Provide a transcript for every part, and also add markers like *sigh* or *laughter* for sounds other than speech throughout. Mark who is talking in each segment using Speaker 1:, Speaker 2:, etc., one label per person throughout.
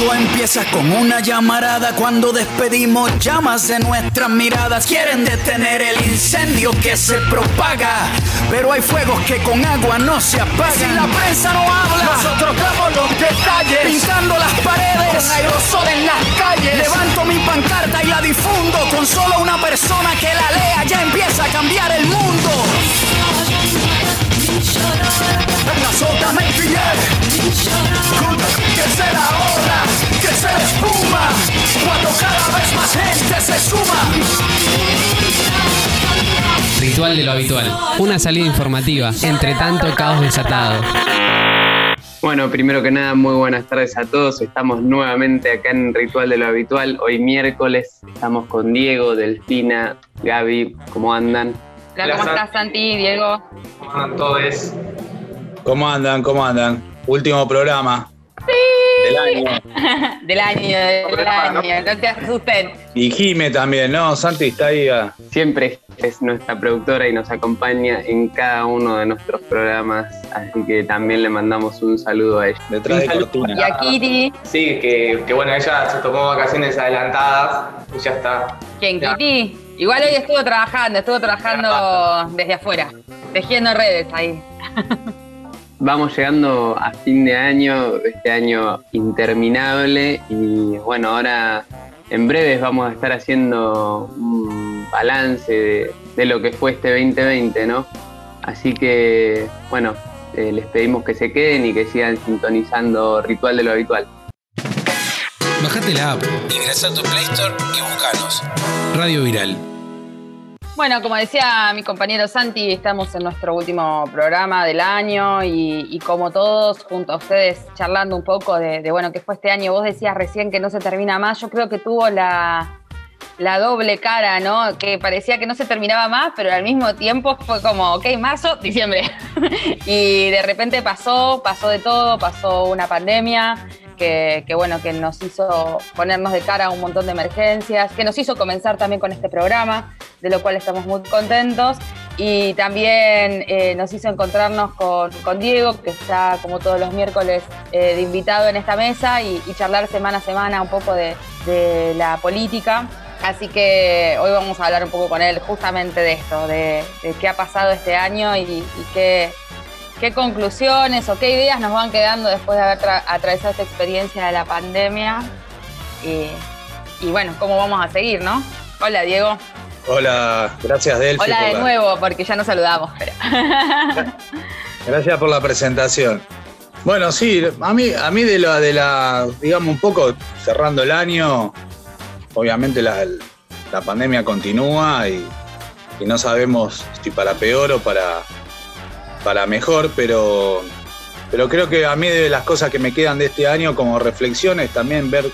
Speaker 1: Todo empieza con una llamarada cuando despedimos llamas de nuestras miradas. Quieren detener el incendio que se propaga, pero hay fuegos que con agua no se apagan. Si la prensa no habla, nosotros damos los detalles, pintando las paredes, con aerosol en las calles. Levanto mi pancarta y la difundo con solo una persona que la lea. Ya empieza a cambiar el mundo.
Speaker 2: Ritual de lo habitual. Una salida informativa, entre tanto caos desatado.
Speaker 3: Bueno, primero que nada, muy buenas tardes a todos. Estamos nuevamente acá en Ritual de lo Habitual. Hoy miércoles estamos con Diego, Delfina, Gaby. ¿Cómo andan?
Speaker 4: Hola, ¿cómo estás, Santi, Diego?
Speaker 5: ¿Cómo andan todos?
Speaker 6: ¿Cómo andan? ¿Cómo andan? Último programa.
Speaker 4: Sí.
Speaker 6: Del año. *laughs*
Speaker 4: del año, del año. No te asusten.
Speaker 6: Y Jime también, ¿no? Santi está ahí. Ah.
Speaker 3: Siempre es nuestra productora y nos acompaña en cada uno de nuestros programas. Así que también le mandamos un saludo a ella.
Speaker 6: Detrás de cortina.
Speaker 4: Y a Kitty.
Speaker 5: Sí, que, que, bueno, ella se tomó vacaciones adelantadas y ya está.
Speaker 4: ¿Quién, Kitty? Igual hoy estuvo trabajando, estuvo trabajando desde afuera, tejiendo redes ahí.
Speaker 3: Vamos llegando a fin de año, este año interminable y bueno, ahora en breves vamos a estar haciendo un balance de, lo que fue este 2020, ¿no? Así que bueno, eh, les pedimos que se queden y que sigan sintonizando Ritual de lo Habitual.
Speaker 2: Bajate la app, ingresa a tu Play Store y buscanos. Radio Viral.
Speaker 4: Bueno, como decía mi compañero Santi, estamos en nuestro último programa del año y, como todos, junto a ustedes, charlando un poco de, bueno, qué fue este año. Vos decías recién que no se termina más. Yo creo que tuvo la, la doble cara, ¿no? Que parecía que no se terminaba más, pero al mismo tiempo fue como, ok, marzo, diciembre. *laughs* y de repente pasó, pasó de todo, pasó una pandemia, que, bueno, que nos hizo ponernos de cara a un montón de emergencias, que nos hizo comenzar también con este programa, de lo cual estamos muy contentos. Y también eh, nos hizo encontrarnos con, Diego, que está como todos los miércoles eh, de invitado en esta mesa y, charlar semana a semana un poco de, la política. Así que hoy vamos a hablar un poco con él justamente de esto, de, qué ha pasado este año y, y qué, qué conclusiones o qué ideas nos van quedando después de haber atravesado esta experiencia de la pandemia. Y, bueno, cómo vamos a seguir, ¿no? Hola, Diego.
Speaker 6: Hola, gracias Delphi.
Speaker 4: Hola de nuevo, porque ya nos saludamos. Pero... *laughs*
Speaker 6: gracias por la presentación. Bueno, sí, a mí, a mí de la, de la, digamos, un poco cerrando el año, obviamente la, pandemia continúa y no sabemos si para peor o para, para mejor, pero, pero creo que a mí de las cosas que me quedan de este año como reflexiones también ver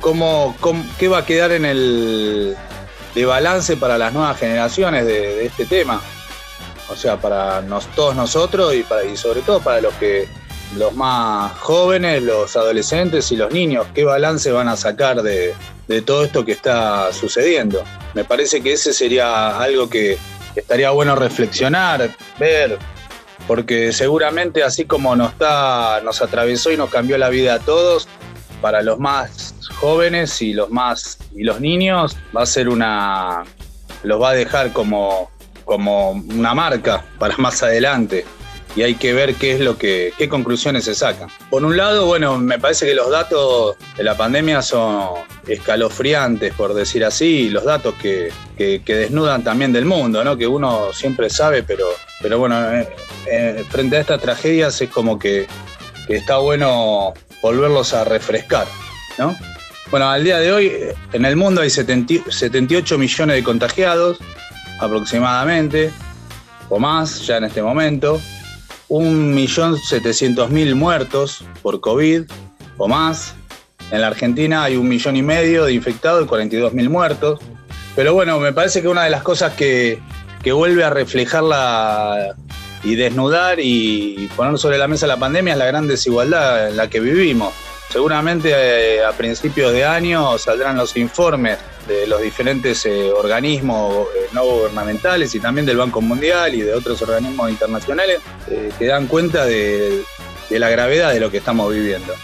Speaker 6: cómo, qué va a quedar en el de balance para las nuevas generaciones de, este tema. O sea, para todos nosotros y, para, y sobre todo para los que los más jóvenes, los adolescentes y los niños, qué balance van a sacar de, de todo esto que está sucediendo. Me parece que ese sería algo que estaría bueno reflexionar, ver, porque seguramente así como nos, nos atravesó y nos cambió la vida a todos, para los más jóvenes y los más y los niños va a ser una los va a dejar como como una marca para más adelante y hay que ver qué es lo que, qué conclusiones se sacan. Por un lado, bueno, me parece que los datos de la pandemia son escalofriantes, por decir así, los datos que, desnudan también del mundo, ¿no? Que uno siempre sabe, pero, pero bueno, eh, eh, frente a estas tragedias es como que, está bueno volverlos a refrescar, ¿no? Bueno, al día de hoy en el mundo hay 78 millones de contagiados aproximadamente, o más ya en este momento. 1.700.000 muertos por COVID o más. En la Argentina hay un millón y medio de infectados y 42.000 muertos. Pero bueno, me parece que una de las cosas que, vuelve a reflejar la, y desnudar y poner sobre la mesa la pandemia es la gran desigualdad en la que vivimos. Seguramente eh, a principios de año saldrán los informes de los diferentes eh, organismos eh, no gubernamentales y también del Banco Mundial y de otros organismos internacionales que dan cuenta de, la gravedad de lo que estamos viviendo.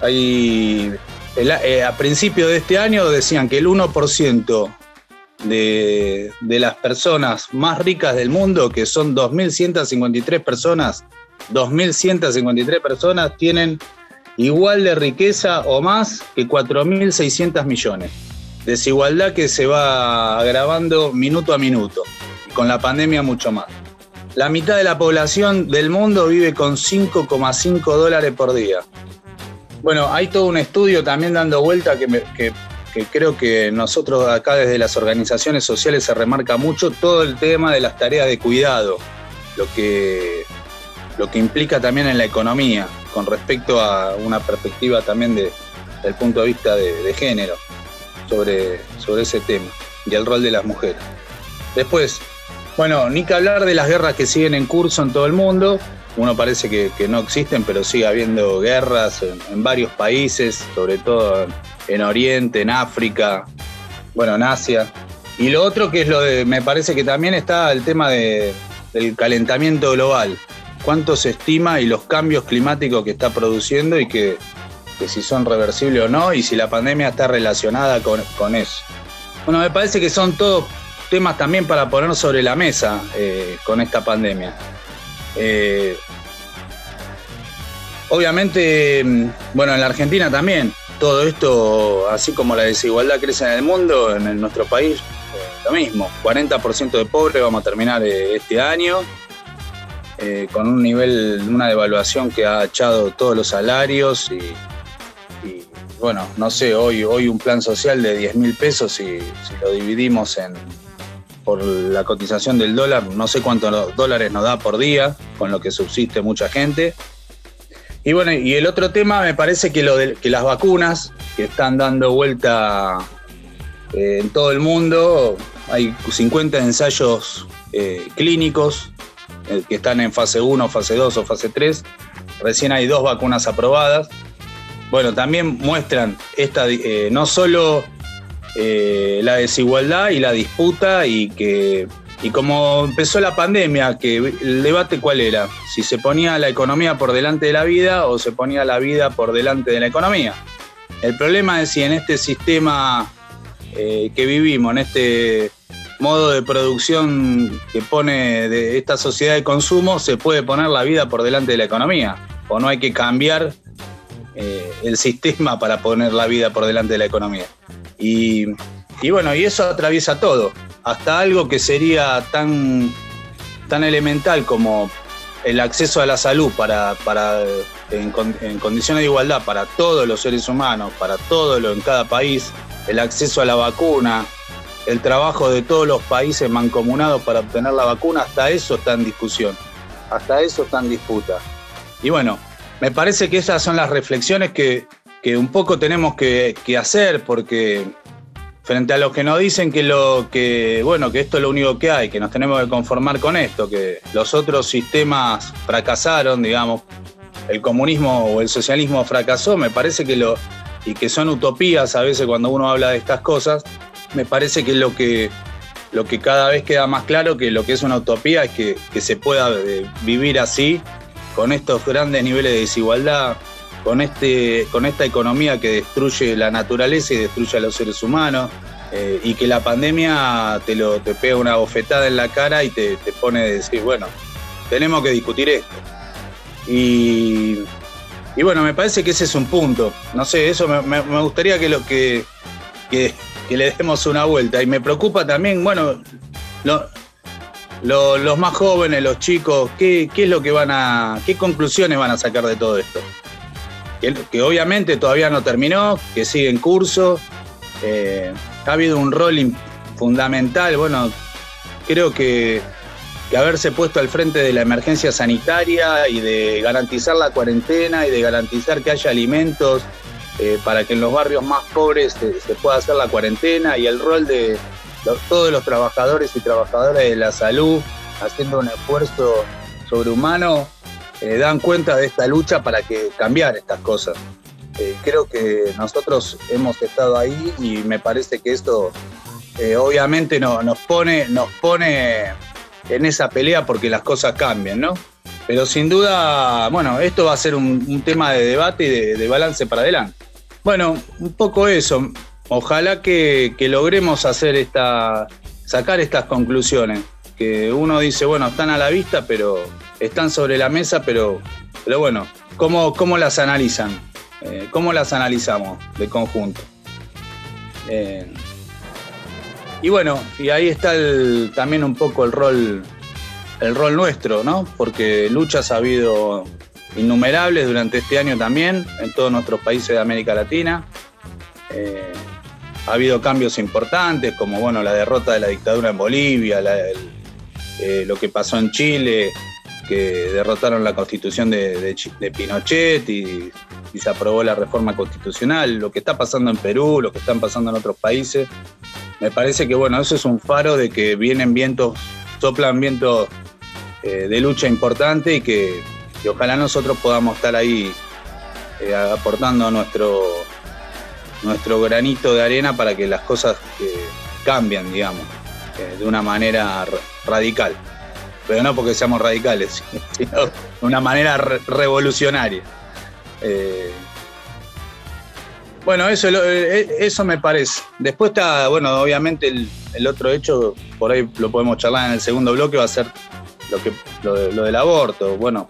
Speaker 6: Hay eh, a principio de este año decían que el 1% de, de las personas más ricas del mundo, que son 2.153 personas, 2.153 personas tienen igual de riqueza o más que 4.600 millones. Desigualdad que se va agravando minuto a minuto, con la pandemia mucho más. La mitad de la población del mundo vive con 5,5 dólares por día. Bueno, hay todo un estudio también dando vuelta que, que, creo que nosotros acá desde las organizaciones sociales se remarca mucho todo el tema de las tareas de cuidado, lo que, lo que implica también en la economía, con respecto a una perspectiva también de, del punto de vista de, género sobre, sobre ese tema y el rol de las mujeres. Después, bueno, ni que hablar de las guerras que siguen en curso en todo el mundo, uno parece que, no existen, pero sigue habiendo guerras en, varios países, sobre todo en Oriente, en África, bueno, en Asia. Y lo otro que es lo de, me parece que también está el tema del calentamiento global. Cuánto se estima y los cambios climáticos que está produciendo y que, si son reversibles o no, y si la pandemia está relacionada con, eso. Bueno, me parece que son todos temas también para poner sobre la mesa eh, con esta pandemia. Eh, obviamente, mm, bueno, en la Argentina también, todo esto, así como la desigualdad crece en el mundo, en nuestro país, eh, lo mismo. 40% de pobres vamos a terminar este año, con un nivel, una devaluación que ha echado todos los salarios y, bueno, no sé, hoy, hoy un plan social de 10 mil pesos si lo dividimos en por la cotización del dólar, no sé cuántos dólares nos da por día, con lo que subsiste mucha gente. Y bueno, y el otro tema me parece que, lo de, que las vacunas que están dando vuelta eh, en todo el mundo, hay 50 ensayos eh, clínicos eh, que están en fase 1, fase 2 o fase 3. Recién hay dos vacunas aprobadas. Bueno, también muestran esta, no solo eh, la desigualdad y la disputa y que y como empezó la pandemia, que el debate cuál era, si se ponía la economía por delante de la vida o se ponía la vida por delante de la economía. El problema es si en este sistema eh, que vivimos, en este modo de producción que pone de esta sociedad de consumo, se puede poner la vida por delante de la economía, o no hay que cambiar eh, el sistema para poner la vida por delante de la economía. Y, bueno, y eso atraviesa todo, hasta algo que sería tan, tan elemental como el acceso a la salud para, para en, condiciones de igualdad para todos los seres humanos, para todo lo en cada país, el acceso a la vacuna, el trabajo de todos los países mancomunados para obtener la vacuna, hasta eso está en discusión, hasta eso está en disputa. Y bueno, me parece que esas son las reflexiones que, un poco tenemos que, hacer, porque frente a los que nos dicen que lo que bueno que esto es lo único que hay, que nos tenemos que conformar con esto, que los otros sistemas fracasaron, digamos, el comunismo o el socialismo fracasó, me parece que lo y que son utopías a veces cuando uno habla de estas cosas, me parece que lo que lo que cada vez queda más claro que lo que es una utopía es que, que se pueda eh, vivir así con estos grandes niveles de desigualdad, con, este, con esta economía que destruye la naturaleza y destruye a los seres humanos, eh, y que la pandemia te, lo, te pega una bofetada en la cara y te, pone a decir, bueno, tenemos que discutir esto. Y, bueno, me parece que ese es un punto. No sé, eso me, gustaría que, lo, que, que, le demos una vuelta. Y me preocupa también, bueno, lo, los más jóvenes, los chicos, ¿qué, es lo que van a, qué conclusiones van a sacar de todo esto? Que, obviamente todavía no terminó, que sigue en curso. Eh, ha habido un rol fundamental, bueno, creo que, haberse puesto al frente de la emergencia sanitaria y de garantizar la cuarentena y de garantizar que haya alimentos eh, para que en los barrios más pobres se pueda hacer la cuarentena y el rol de, todos los trabajadores y trabajadoras de la salud haciendo un esfuerzo sobrehumano, eh, dan cuenta de esta lucha para que cambiar estas cosas. Eh, creo que nosotros hemos estado ahí y me parece que esto eh, obviamente no, nos, pone, nos pone en esa pelea porque las cosas cambian, ¿no? Pero sin duda, bueno, esto va a ser un, tema de debate y de balance para adelante. Bueno, un poco eso. Ojalá que, logremos hacer esta, sacar estas conclusiones. Que uno dice, bueno, están a la vista, pero están sobre la mesa, pero, pero bueno, ¿cómo, cómo las analizan? Eh, ¿Cómo las analizamos de conjunto? Eh, y bueno, y ahí está también un poco el rol, el rol nuestro, ¿no? Porque luchas ha habido innumerables durante este año también en todos nuestros países de América Latina. Eh, ha habido cambios importantes, como bueno, la derrota de la dictadura en Bolivia, eh, lo que pasó en Chile, que derrotaron la constitución de, Pinochet y, se aprobó la reforma constitucional, lo que está pasando en Perú, lo que están pasando en otros países. Me parece que bueno, eso es un faro de que vienen vientos, soplan vientos eh, de lucha importante y que y ojalá nosotros podamos estar ahí eh, aportando nuestro, nuestro granito de arena para que las cosas eh, cambien, digamos, eh, de una manera radical. Pero no porque seamos radicales, *laughs* sino de una manera revolucionaria. bueno, eso, eso me parece. Después está, bueno, obviamente el, otro hecho, por ahí lo podemos charlar en el segundo bloque, va a ser lo, que, lo del aborto. Bueno,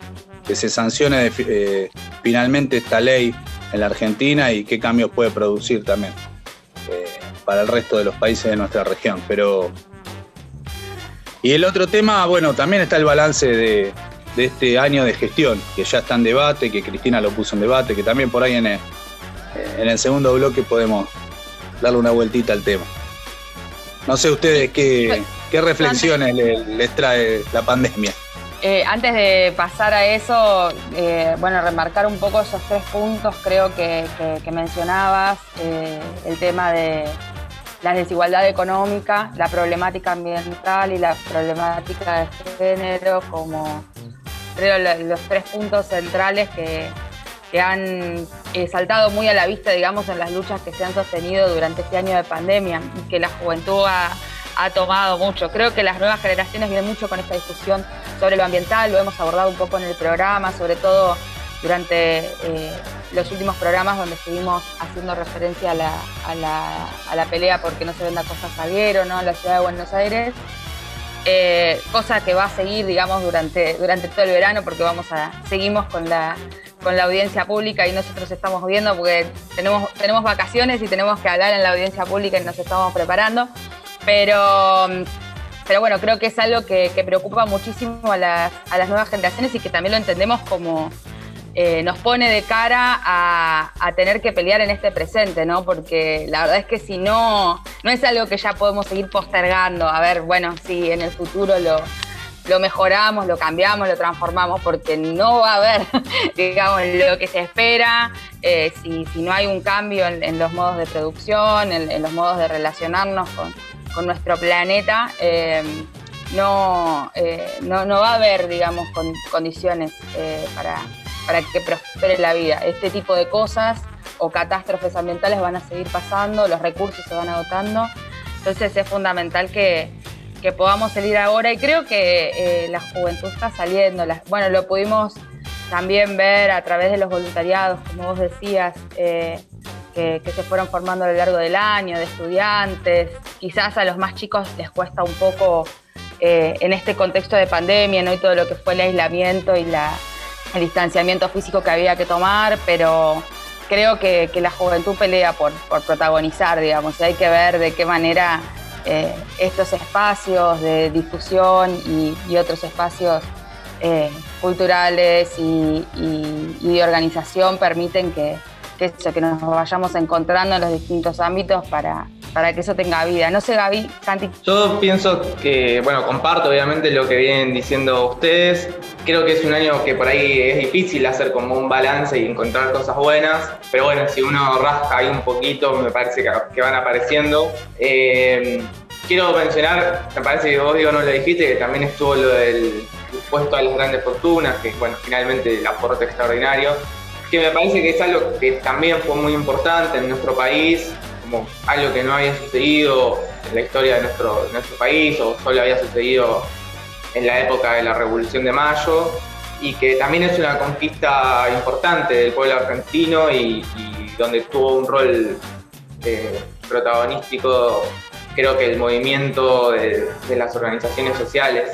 Speaker 6: que se sancione eh, finalmente esta ley en la Argentina y qué cambios puede producir también eh, para el resto de los países de nuestra región. Pero y el otro tema, bueno, también está el balance de, este año de gestión, que ya está en debate, que Cristina lo puso en debate, que también por ahí en el, en el segundo bloque podemos darle una vueltita al tema. No sé ustedes qué, qué reflexiones les trae la pandemia.
Speaker 4: Eh, antes de pasar a eso, eh, bueno, remarcar un poco esos tres puntos, creo que, mencionabas, eh, el tema de la desigualdad económica, la problemática ambiental y la problemática de género como creo los tres puntos centrales que, que han saltado muy a la vista, digamos, en las luchas que se han sostenido durante este año de pandemia que la juventud ha, ha tomado mucho. Creo que las nuevas generaciones vienen mucho con esta discusión sobre lo ambiental, lo hemos abordado un poco en el programa, sobre todo durante eh, los últimos programas donde estuvimos haciendo referencia a la, a la, pelea porque no se venda cosas Salguero, ¿no? en la ciudad de Buenos Aires. Eh, cosa que va a seguir, digamos, durante, durante todo el verano, porque vamos a, seguimos con la, con la audiencia pública y nosotros estamos viendo, porque tenemos, tenemos vacaciones y tenemos que hablar en la audiencia pública y nos estamos preparando. Pero, pero bueno, creo que es algo que, preocupa muchísimo a las, nuevas generaciones y que también lo entendemos como eh, nos pone de cara a, tener que pelear en este presente, ¿no? Porque la verdad es que si no, no es algo que ya podemos seguir postergando. A ver, bueno, si en el futuro lo, mejoramos, lo cambiamos, lo transformamos, porque no va a haber, *laughs* digamos, lo que se espera, eh, si, no hay un cambio en, los modos de producción, en, los modos de relacionarnos con, con nuestro planeta, eh, no, eh, no, no, va a haber, digamos, condiciones eh, para, para que prospere la vida. Este tipo de cosas o catástrofes ambientales van a seguir pasando, los recursos se van agotando, entonces es fundamental que, que podamos salir ahora y creo que la juventud está saliendo. bueno, lo pudimos también ver a través de los voluntariados, como vos decías, que, se fueron formando a lo largo del año, de estudiantes. Quizás a los más chicos les cuesta un poco eh, en este contexto de pandemia. Y todo lo que fue el aislamiento y el distanciamiento físico que había que tomar, pero creo que, la juventud pelea por, protagonizar, digamos, y hay que ver de qué manera eh, estos espacios de difusión y, otros espacios eh, culturales y, de organización permiten que, que, que nos vayamos encontrando en los distintos ámbitos para, para que eso tenga vida. No sé, Gaby, Santi.
Speaker 5: Yo pienso que, bueno, comparto obviamente lo que vienen diciendo ustedes. Creo que es un año que por ahí es difícil hacer como un balance y encontrar cosas buenas, pero bueno, si uno rasca ahí un poquito, me parece que, van apareciendo. Eh, quiero mencionar, me parece que vos digo no lo dijiste, que también estuvo lo del impuesto a las grandes fortunas, que bueno, finalmente el aporte extraordinario que me parece que es algo que también fue muy importante en nuestro país, como algo que no había sucedido en la historia de nuestro, nuestro país o solo había sucedido en la época de la Revolución de Mayo. y que también es una conquista importante del pueblo argentino y, donde tuvo un rol eh, protagonístico, creo que el movimiento de, las organizaciones sociales.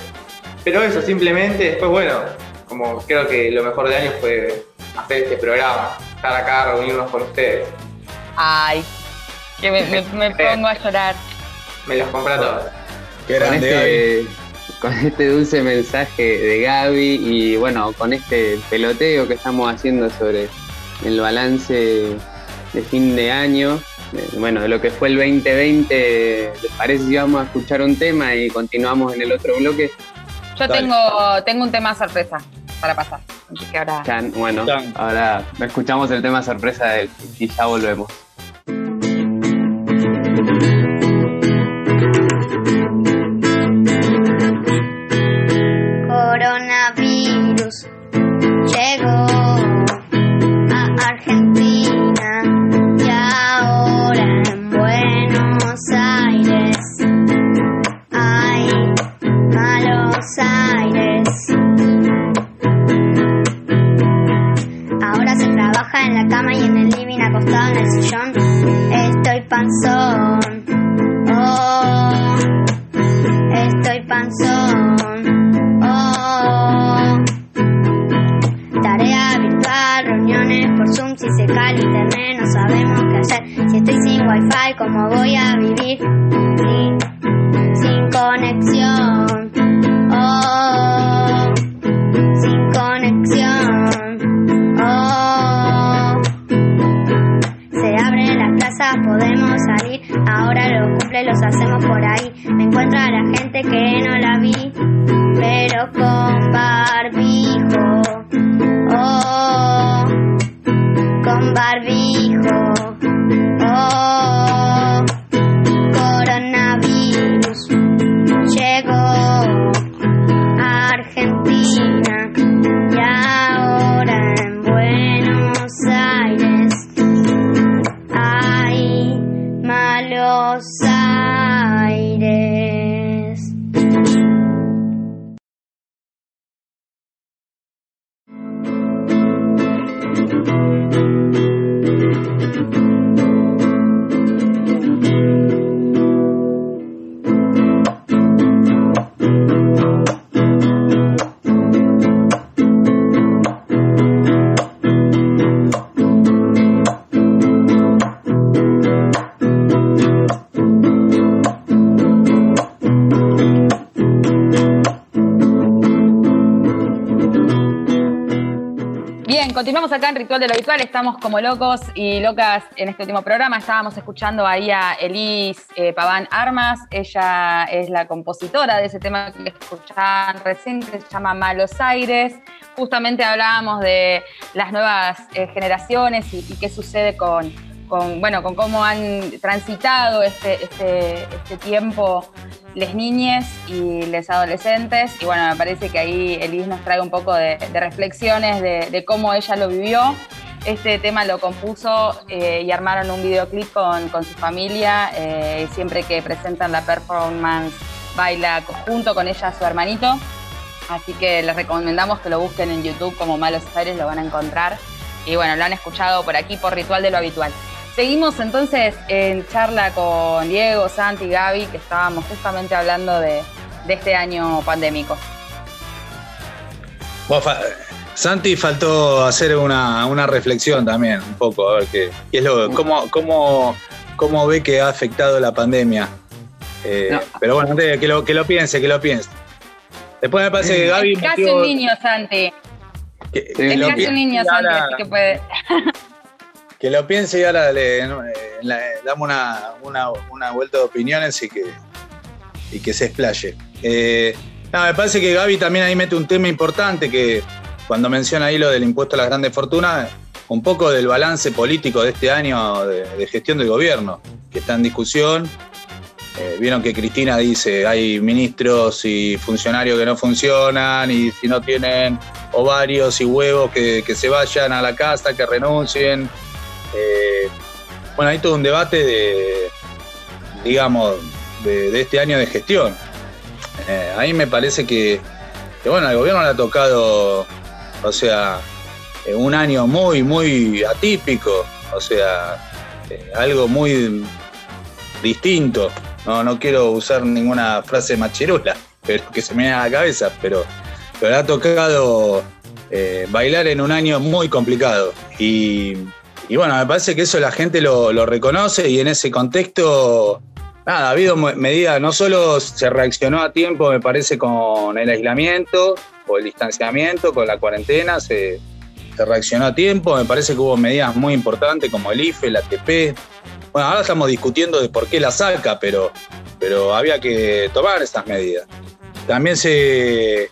Speaker 5: Pero eso, simplemente, después, bueno, como creo que lo mejor de año fue hacer este programa, estar acá, reunirnos con ustedes.
Speaker 4: Ay, que me, pongo a llorar.
Speaker 5: Me los compré todos.
Speaker 7: Qué grande, con este dulce mensaje de Gaby y bueno, con este peloteo que estamos haciendo sobre el balance de fin de año, bueno, de lo que fue el 2020, ¿les parece si vamos a escuchar un tema y continuamos en el otro bloque?
Speaker 4: Yo tengo, tengo un tema sorpresa para pasar.
Speaker 7: bueno, ahora escuchamos el tema sorpresa de él y ya volvemos.
Speaker 4: Acá en Ritual de lo Habitual, estamos como locos y locas en este último programa. Estábamos escuchando ahí a Elise eh, Paván Armas, ella es la compositora de ese tema que escuchaban recién, se llama Malos Aires. Justamente hablábamos de las nuevas eh, generaciones y, qué sucede con, bueno, con cómo han transitado este, este, este tiempo les niñes y les adolescentes. Y bueno, me parece que ahí Elis nos trae un poco de, reflexiones de, cómo ella lo vivió. Este tema lo compuso eh, y armaron un videoclip con, su familia. Eh, siempre que presentan la performance, baila junto con ella su hermanito. Así que les recomendamos que lo busquen en YouTube como Malos Aires, lo van a encontrar. Y bueno, lo han escuchado por aquí por Ritual de lo Habitual. Seguimos entonces en charla con Diego, Santi, Gaby, que estábamos justamente hablando de, este año pandémico.
Speaker 6: Santi faltó hacer una, reflexión también, un poco, a ver qué, es lo, cómo, cómo, cómo ve que ha afectado la pandemia. Eh, pero bueno, que lo, que lo piense, que lo piense. Después me parece que Gaby.
Speaker 4: Es casi un niño, Santi. es casi un niño, Santi, así que puede. *laughs*
Speaker 6: que lo piense y ahora le, damos una, vuelta de opiniones y que, y que se explaye. Eh, me parece que Gaby también ahí mete un tema importante que cuando menciona ahí lo del impuesto a las grandes fortunas, un poco del balance político de este año de, gestión del gobierno, que está en discusión. Eh, vieron que Cristina dice, hay ministros y funcionarios que no funcionan y si no tienen ovarios y huevos que se vayan a la casa, que renuncien. Eh, bueno, hay todo un debate de, digamos, de, este año de gestión. Eh, a me parece que, bueno, al gobierno le ha tocado O sea, un año muy, muy atípico, o sea, algo muy distinto. No, no quiero usar ninguna frase machirula, *laughs* pero que se me viene a la cabeza, pero, pero ha tocado eh, bailar en un año muy complicado. Y, bueno, me parece que eso la gente lo, reconoce y en ese contexto, nada, ha habido medidas, no solo se reaccionó a tiempo, me parece, con el aislamiento o el distanciamiento, con la cuarentena, se, se reaccionó a tiempo, me parece que hubo medidas muy importantes como el IFE, el ATP, bueno, ahora estamos discutiendo de por qué la saca, pero, pero había que tomar esas medidas. También se,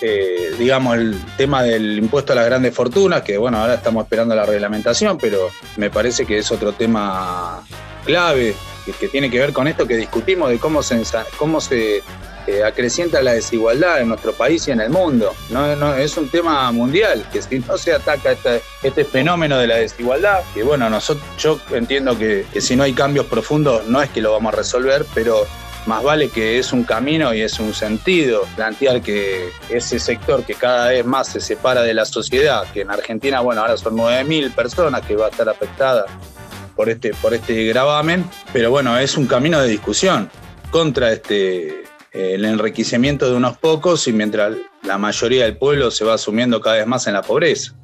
Speaker 6: eh, digamos, el tema del impuesto a las grandes fortunas, que bueno, ahora estamos esperando la reglamentación, pero me parece que es otro tema clave que, tiene que ver con esto que discutimos de cómo se, cómo se eh, acrecienta la desigualdad en nuestro país y en el mundo. No, es un tema mundial, que si no se ataca este, este fenómeno de la desigualdad, que bueno, nosotros, yo entiendo que, si no hay cambios profundos no es que lo vamos a resolver, pero más vale que es un camino y es un sentido plantear que ese sector que cada vez más se separa de la sociedad, que en Argentina, bueno, ahora son 9.000 personas que va a estar afectada por este, por este gravamen, pero bueno, es un camino de discusión contra este, el enriquecimiento de unos pocos y mientras la mayoría del pueblo se va asumiendo cada vez más en la pobreza.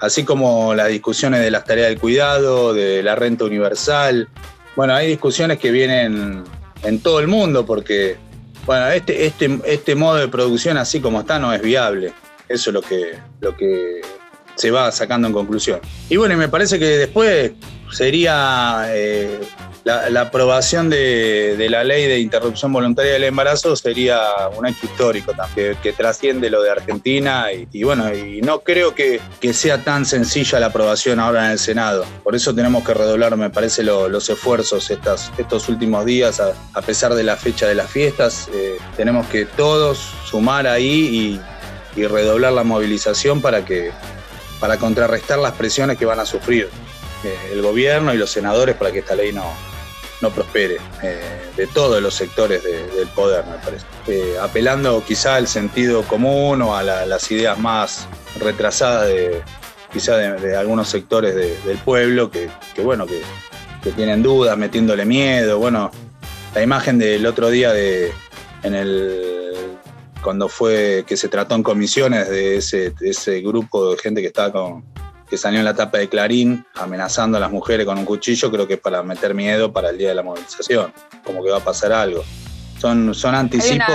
Speaker 6: Así como las discusiones de las tareas del cuidado, de la renta universal. Bueno, hay discusiones que vienen en todo el mundo porque, bueno, este, este, este modo de producción así como está no es viable. Eso es lo que, lo que se va sacando en conclusión. Y bueno, me parece que después sería eh, la, aprobación de, la ley de interrupción voluntaria del embarazo sería un hecho histórico también, que, trasciende lo de Argentina y, bueno, y no creo que, sea tan sencilla la aprobación ahora en el Senado. Por eso tenemos que redoblar, me parece, los esfuerzos estas, estos últimos días, a, pesar de la fecha de las fiestas, eh, tenemos que todos sumar ahí y, y redoblar la movilización para que para contrarrestar las presiones que van a sufrir eh, el gobierno y los senadores para que esta ley no, no prospere, eh, de todos los sectores del poder, me parece. Eh, apelando quizá al sentido común o a las ideas más retrasadas de quizá de, algunos sectores del pueblo que, bueno, que, tienen dudas, metiéndole miedo. Bueno, la imagen del otro día de en el cuando fue que se trató en comisiones de ese, ese grupo de gente que estaba con, que salió en la tapa de Clarín amenazando a las mujeres con un cuchillo, creo que es para meter miedo para el día de la movilización, como que va a pasar algo. Son, son anticipos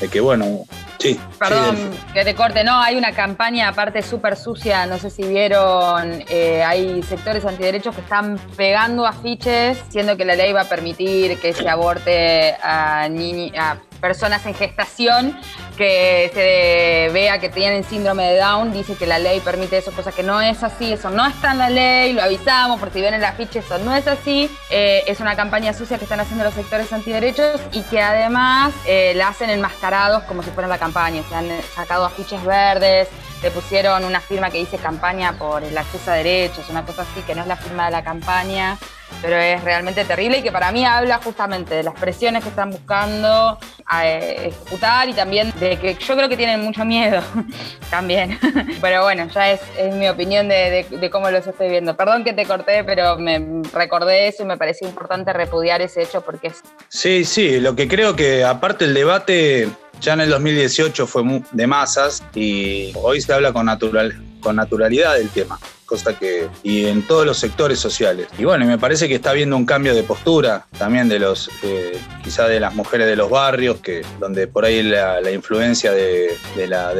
Speaker 6: de, que, bueno, sí.
Speaker 4: Perdón que te corte, no, hay una campaña aparte súper sucia, no sé si vieron, eh, hay sectores antiderechos que están pegando afiches, siendo que la ley va a permitir que se aborte a, niños, a personas en gestación que se vea que tienen síndrome de Down, dice que la ley permite eso, cosa que no es así, eso no está en la ley, lo avisamos, por si ven el afiche, eso no es así, eh, es una campaña sucia que están haciendo los sectores antiderechos y que además eh, la hacen enmascarados como si fuera la campaña, se han sacado afiches verdes, le pusieron una firma que dice campaña por el acceso a derechos, una cosa así que no es la firma de la campaña, pero es realmente terrible y que para mí habla justamente de las presiones que están buscando eh, ejecutar y también de que yo creo que tienen mucho miedo *laughs* también. *laughs* pero bueno, ya es, mi opinión de, cómo los estoy viendo. Perdón que te corté, pero me recordé eso y me pareció importante repudiar ese hecho porque es...
Speaker 6: Sí, sí, lo que creo que aparte el debate ya en el 2018 fue de masas y hoy se habla con, natural, con naturalidad del tema, cosa que. y en todos los sectores sociales. Y bueno, me parece que está habiendo un cambio de postura también de los, eh, quizá de las mujeres de los barrios, que, donde por ahí la, influencia de,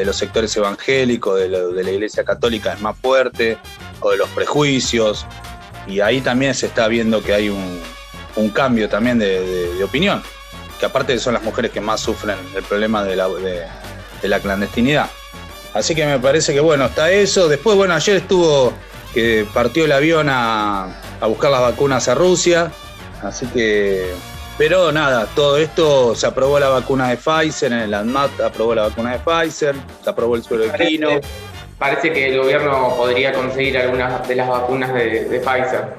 Speaker 6: los sectores evangélicos, de, la iglesia católica es más fuerte, o de los prejuicios, y ahí también se está viendo que hay un, cambio también de opinión que aparte son las mujeres que más sufren el problema de la, de, la clandestinidad. Así que me parece que bueno, está eso. Después, bueno, ayer estuvo que partió el avión a, buscar las vacunas a Rusia. Así que pero nada, todo esto se aprobó la vacuna de Pfizer, en el ANMAT aprobó la vacuna de Pfizer, se aprobó el suelo
Speaker 5: de Parece que el gobierno podría conseguir algunas de las vacunas de, Pfizer.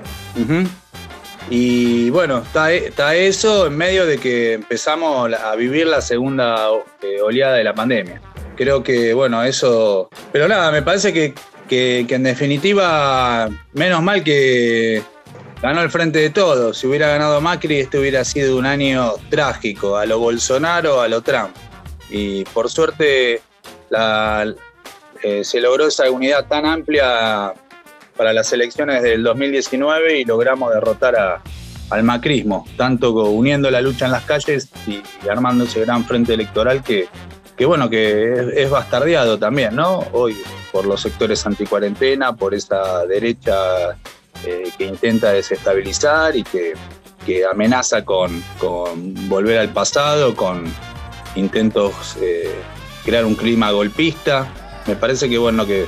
Speaker 6: Y bueno, está, eso en medio de que empezamos a vivir la segunda eh, oleada de la pandemia, creo que, bueno, eso... Pero nada, me parece que, que, en definitiva, menos mal que ganó el frente de todos. Si hubiera ganado Macri, este hubiera sido un año trágico, a lo Bolsonaro, a lo Trump. Y por suerte eh, se logró esa unidad tan amplia para las elecciones del 2019 y logramos derrotar a, al macrismo, tanto uniendo la lucha en las calles y, armando ese gran frente electoral que, que bueno, que es, bastardeado también, ¿no? Hoy por los sectores anticuarentena, por esa derecha eh, que intenta desestabilizar y que, amenaza con, volver al pasado, con intentos eh, crear un clima golpista. Me parece que bueno que,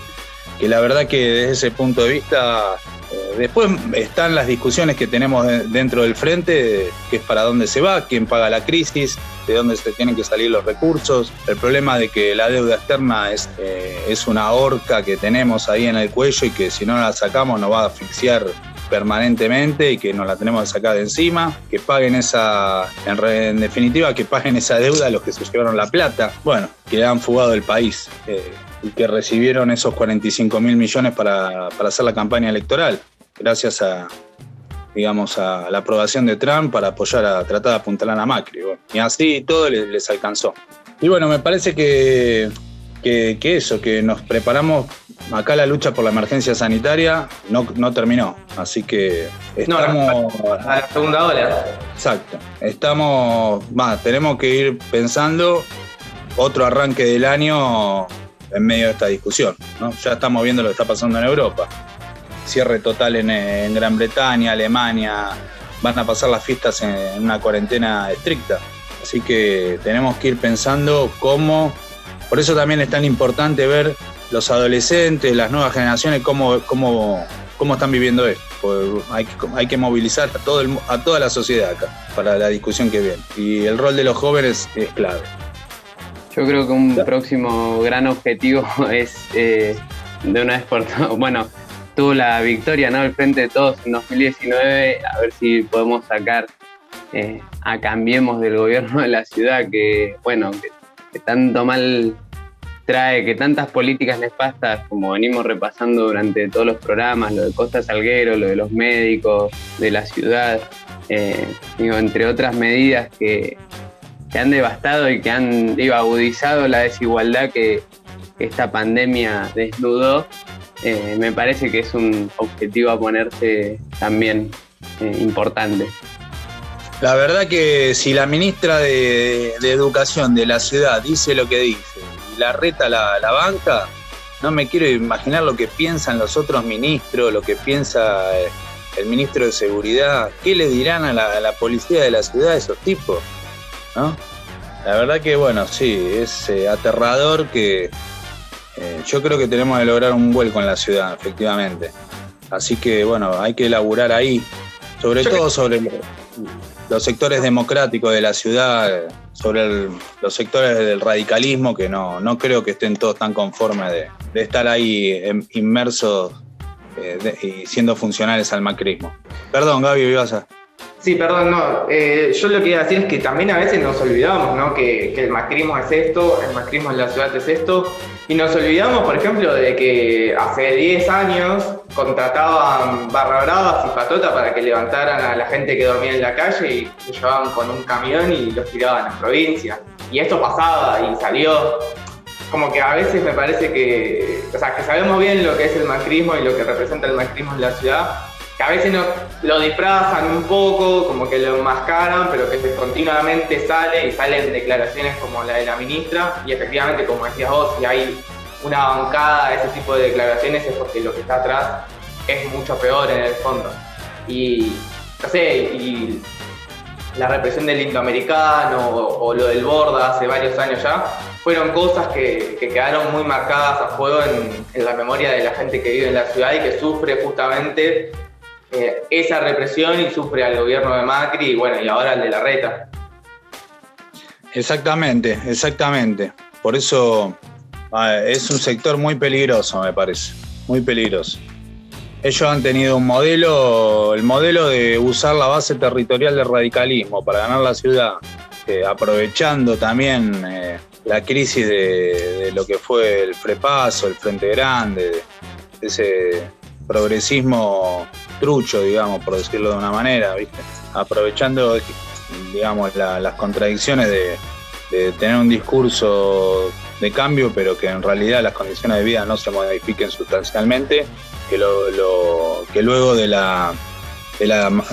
Speaker 6: que la verdad que desde ese punto de vista eh, después están las discusiones que tenemos dentro del frente, que es para dónde se va, quién paga la crisis, de dónde se tienen que salir los recursos. El problema de que la deuda externa es, eh, es una horca que tenemos ahí en el cuello y que si no la sacamos nos va a asfixiar permanentemente y que nos la tenemos que sacar de encima, que paguen esa, en, definitiva, que paguen esa deuda los que se llevaron la plata, bueno, que han fugado el país. Eh, y que recibieron esos 45 mil millones para, hacer la campaña electoral, gracias a, digamos, a la aprobación de Trump para apoyar a tratar de apuntalar a Macri. y así todo les, alcanzó. Y bueno, me parece que, que, eso, que nos preparamos, acá la lucha por la emergencia sanitaria no, no terminó, así que estamos...
Speaker 5: a la segunda ola.
Speaker 6: Exacto, estamos, más, tenemos que ir pensando otro arranque del año en medio de esta discusión. ¿no? Ya estamos viendo lo que está pasando en Europa. Cierre total en, Gran Bretaña, Alemania, van a pasar las fiestas en, una cuarentena estricta. Así que tenemos que ir pensando cómo, por eso también es tan importante ver los adolescentes, las nuevas generaciones, cómo, cómo, cómo están viviendo esto. Hay que, hay que movilizar a, todo a toda la sociedad acá para la discusión que viene. Y el rol de los jóvenes es clave.
Speaker 3: Yo creo que un próximo gran objetivo *laughs* es eh, de una vez por todas, *laughs* bueno, tuvo la victoria ¿no? al frente de todos en 2019, a ver si podemos sacar eh, a Cambiemos del gobierno de la ciudad, que bueno, que, tanto mal trae, que tantas políticas nefastas, como venimos repasando durante todos los programas, lo de Costa Salguero, lo de los médicos, de la ciudad, eh, digo, entre otras medidas que, que han devastado y que han agudizado la desigualdad que esta pandemia desnudó, eh, me parece que es un objetivo a ponerse también eh, importante.
Speaker 6: La verdad que si la ministra de, Educación de la ciudad dice lo que dice y la reta la, banca, no me quiero imaginar lo que piensan los otros ministros, lo que piensa eh, el ministro de Seguridad, qué le dirán a la, a la policía de la ciudad esos tipos. ¿No? La verdad que bueno, sí, es eh, aterrador que eh, yo creo que tenemos que lograr un vuelco en la ciudad, efectivamente. Así que bueno, hay que elaborar ahí, sobre todo sobre los sectores democráticos de la ciudad, sobre los sectores del radicalismo, que no, no creo que estén todos tan conformes de, estar ahí em, inmersos eh, y siendo funcionales al macrismo. Perdón, Gaby, ibas a...
Speaker 5: Sí, perdón, no. Eh, yo lo que iba a decir es que también a veces nos olvidamos, ¿no? Que, el macrismo es esto, el macrismo en la ciudad es esto. Y nos olvidamos, por ejemplo, de que hace 10 años contrataban barra bravas y patota para que levantaran a la gente que dormía en la calle y lo llevaban con un camión y los tiraban a provincia. Y esto pasaba y salió. Como que a veces me parece que, o sea, que sabemos bien lo que es el macrismo y lo que representa el macrismo en la ciudad, a veces lo disfrazan un poco, como que lo enmascaran, pero que continuamente sale y salen declaraciones como la de la ministra y efectivamente, como decías vos, si hay una bancada de ese tipo de declaraciones es porque lo que está atrás es mucho peor en el fondo. Y, no sé, y la represión del indoamericano o, lo del Borda hace varios años ya, fueron cosas que, quedaron muy marcadas a fuego en, la memoria de la gente que vive en la ciudad y que sufre justamente eh, esa represión y sufre al gobierno de Macri y bueno, y ahora el de la reta.
Speaker 6: Exactamente, exactamente. Por eso ah, es un sector muy peligroso, me parece, muy peligroso. Ellos han tenido un modelo, el modelo de usar la base territorial del radicalismo para ganar la ciudad, aprovechando también eh, la crisis de, lo que fue el Frepaso, el Frente Grande, ese progresismo trucho, digamos, por decirlo de una manera, ¿viste? aprovechando digamos, las contradicciones de, tener un discurso de cambio, pero que en realidad las condiciones de vida no se modifiquen sustancialmente, que, luego de la,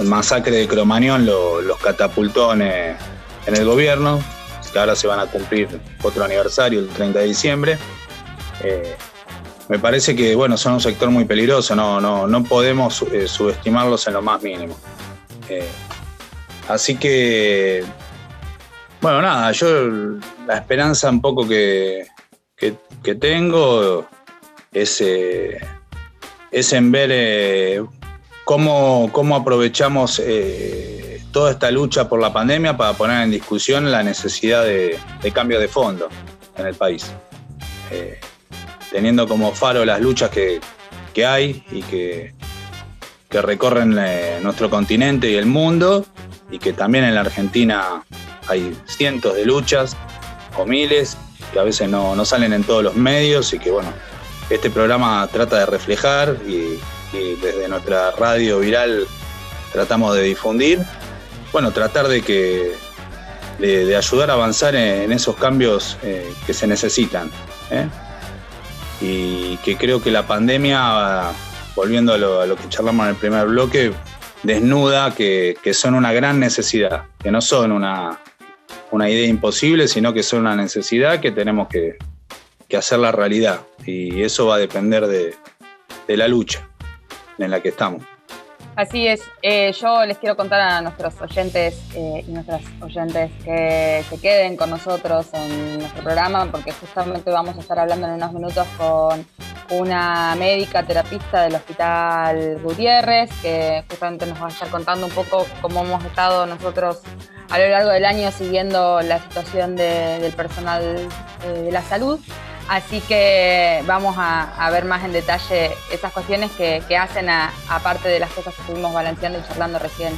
Speaker 6: masacre de Cromañón los catapultó en, el gobierno, que ahora se van a cumplir otro aniversario el 30 de diciembre. Eh, me parece que bueno, son un sector muy peligroso, no, no, no podemos eh, subestimarlos en lo más mínimo. Eh, así que, bueno, nada, yo la esperanza un poco que, que, tengo es, eh, es en ver cómo, cómo, aprovechamos toda esta lucha por la pandemia para poner en discusión la necesidad de, cambio de fondo en el país. Teniendo como faro las luchas que, que hay y que, que recorren eh, nuestro continente y el mundo, y que también en la Argentina hay cientos de luchas o miles que a veces no, salen en todos los medios y que bueno, este programa trata de reflejar y, desde nuestra radio viral tratamos de difundir, bueno, tratar de que de, ayudar a avanzar en, esos cambios eh, que se necesitan. ¿eh? Y que creo que la pandemia volviendo a lo, que charlamos en el primer bloque, desnuda que, son una gran necesidad, que no son una, idea imposible, sino que son una necesidad que tenemos que, hacer la realidad. Y eso va a depender de la lucha en la que estamos.
Speaker 4: Así es, eh, yo les quiero contar a nuestros oyentes eh, y nuestras oyentes que se queden con nosotros en nuestro programa porque justamente vamos a estar hablando en unos minutos con una médica terapista del Hospital Gutiérrez que justamente nos va a estar contando un poco cómo hemos estado nosotros a lo largo del año siguiendo la situación del personal eh, de la salud. Así que vamos a, ver más en detalle esas cuestiones que, hacen, aparte de las cosas que estuvimos balanceando y charlando recién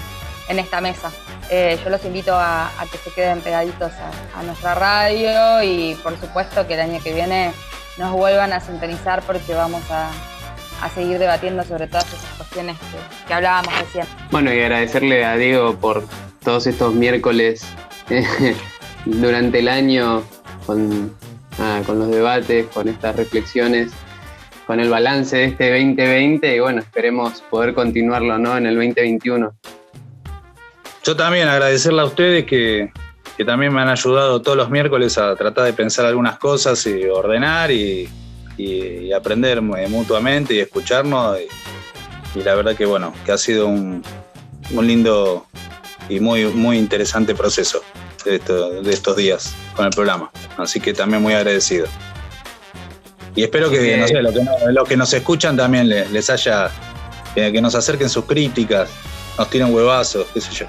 Speaker 4: en esta mesa. Eh, yo los invito a, que se queden pegaditos a, nuestra radio y por supuesto que el año que viene nos vuelvan a sintonizar porque vamos a, seguir debatiendo sobre todas esas cuestiones que, que hablábamos recién.
Speaker 3: Bueno, y agradecerle a Diego por todos estos miércoles *laughs* durante el año con con los debates, con estas reflexiones, con el balance de este 2020 y bueno, esperemos poder continuarlo ¿no? en el 2021.
Speaker 6: Yo también agradecerle a ustedes que, también me han ayudado todos los miércoles a tratar de pensar algunas cosas y ordenar y, aprender mutuamente y escucharnos. Y, la verdad que bueno, que ha sido un, un lindo y muy, muy interesante proceso de, estos días con el programa. Así que también muy agradecido. Y espero que, no sé, los que, nos escuchan también les, haya, que, nos acerquen sus críticas, nos tiren huevazos, qué sé yo,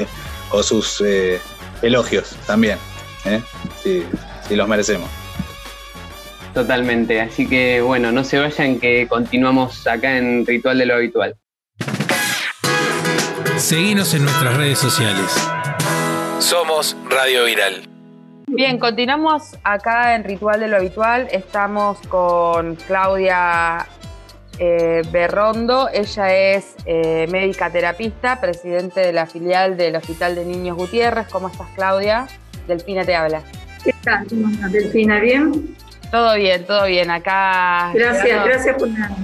Speaker 6: *laughs* o sus eh, elogios también, ¿eh? si, los merecemos.
Speaker 3: Totalmente, así que bueno, no se vayan que continuamos acá en Ritual de lo Habitual.
Speaker 2: Seguimos en nuestras redes sociales. Somos Radio Viral.
Speaker 4: Bien, continuamos acá en Ritual de lo Habitual. Estamos con Claudia eh, Berrondo. Ella es eh, médica terapista, presidente de la filial del Hospital de Niños Gutiérrez. ¿Cómo estás, Claudia? Delfina te habla.
Speaker 8: ¿Qué tal? Delfina? ¿Bien?
Speaker 4: Todo bien, todo bien. Acá.
Speaker 8: Gracias, gracias por nada.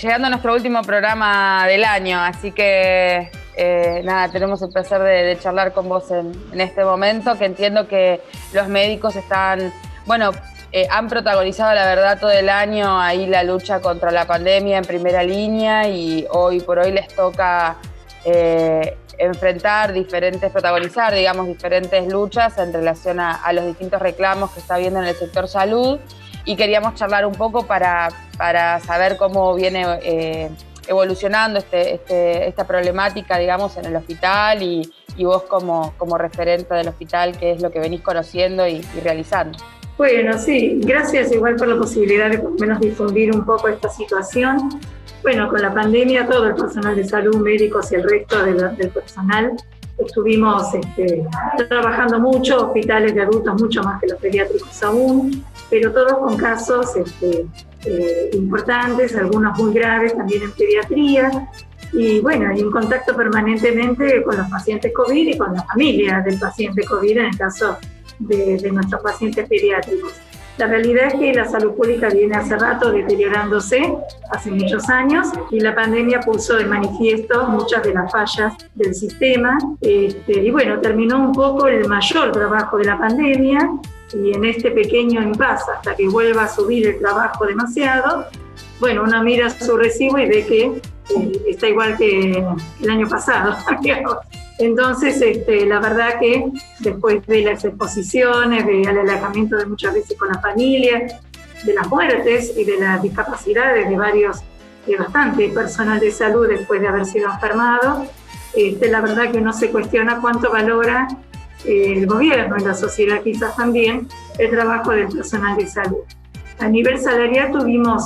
Speaker 4: Llegando a nuestro último programa del año, así que eh, nada, tenemos el placer de, charlar con vos en, este momento, que entiendo que los médicos están, bueno, eh, han protagonizado la verdad todo el año ahí la lucha contra la pandemia en primera línea y hoy por hoy les toca eh, enfrentar diferentes, protagonizar, digamos, diferentes luchas en relación a, los distintos reclamos que está habiendo en el sector salud. Y queríamos charlar un poco para, para saber cómo viene evolucionando este, este, esta problemática, digamos, en el hospital y, vos como, como referente del hospital, qué es lo que venís conociendo y, realizando.
Speaker 8: Bueno, sí, gracias igual por la posibilidad de por lo menos difundir un poco esta situación. Bueno, con la pandemia todo el personal de salud, médicos y el resto del personal estuvimos este, trabajando mucho, hospitales de adultos mucho más que los pediátricos aún, pero todos con casos este, eh, importantes, algunos muy graves también en pediatría. Y bueno, hay un contacto permanentemente con los pacientes COVID y con la familia del paciente COVID en el caso de, de nuestros pacientes pediátricos. La realidad es que la salud pública viene hace rato deteriorándose, hace muchos años, y la pandemia puso de manifiesto muchas de las fallas del sistema. Este, y bueno, terminó un poco el mayor trabajo de la pandemia, y en este pequeño impasse, hasta que vuelva a subir el trabajo demasiado, bueno, uno mira su recibo y ve que eh, está igual que el año pasado. *laughs* Entonces, este, la verdad que después de las exposiciones, del alejamiento de muchas veces con la familia, de las muertes y de las discapacidades de varios, de bastante personal de salud después de haber sido enfermado, este, la verdad que uno se cuestiona cuánto valora el gobierno y la sociedad quizás también el trabajo del personal de salud. A nivel salarial tuvimos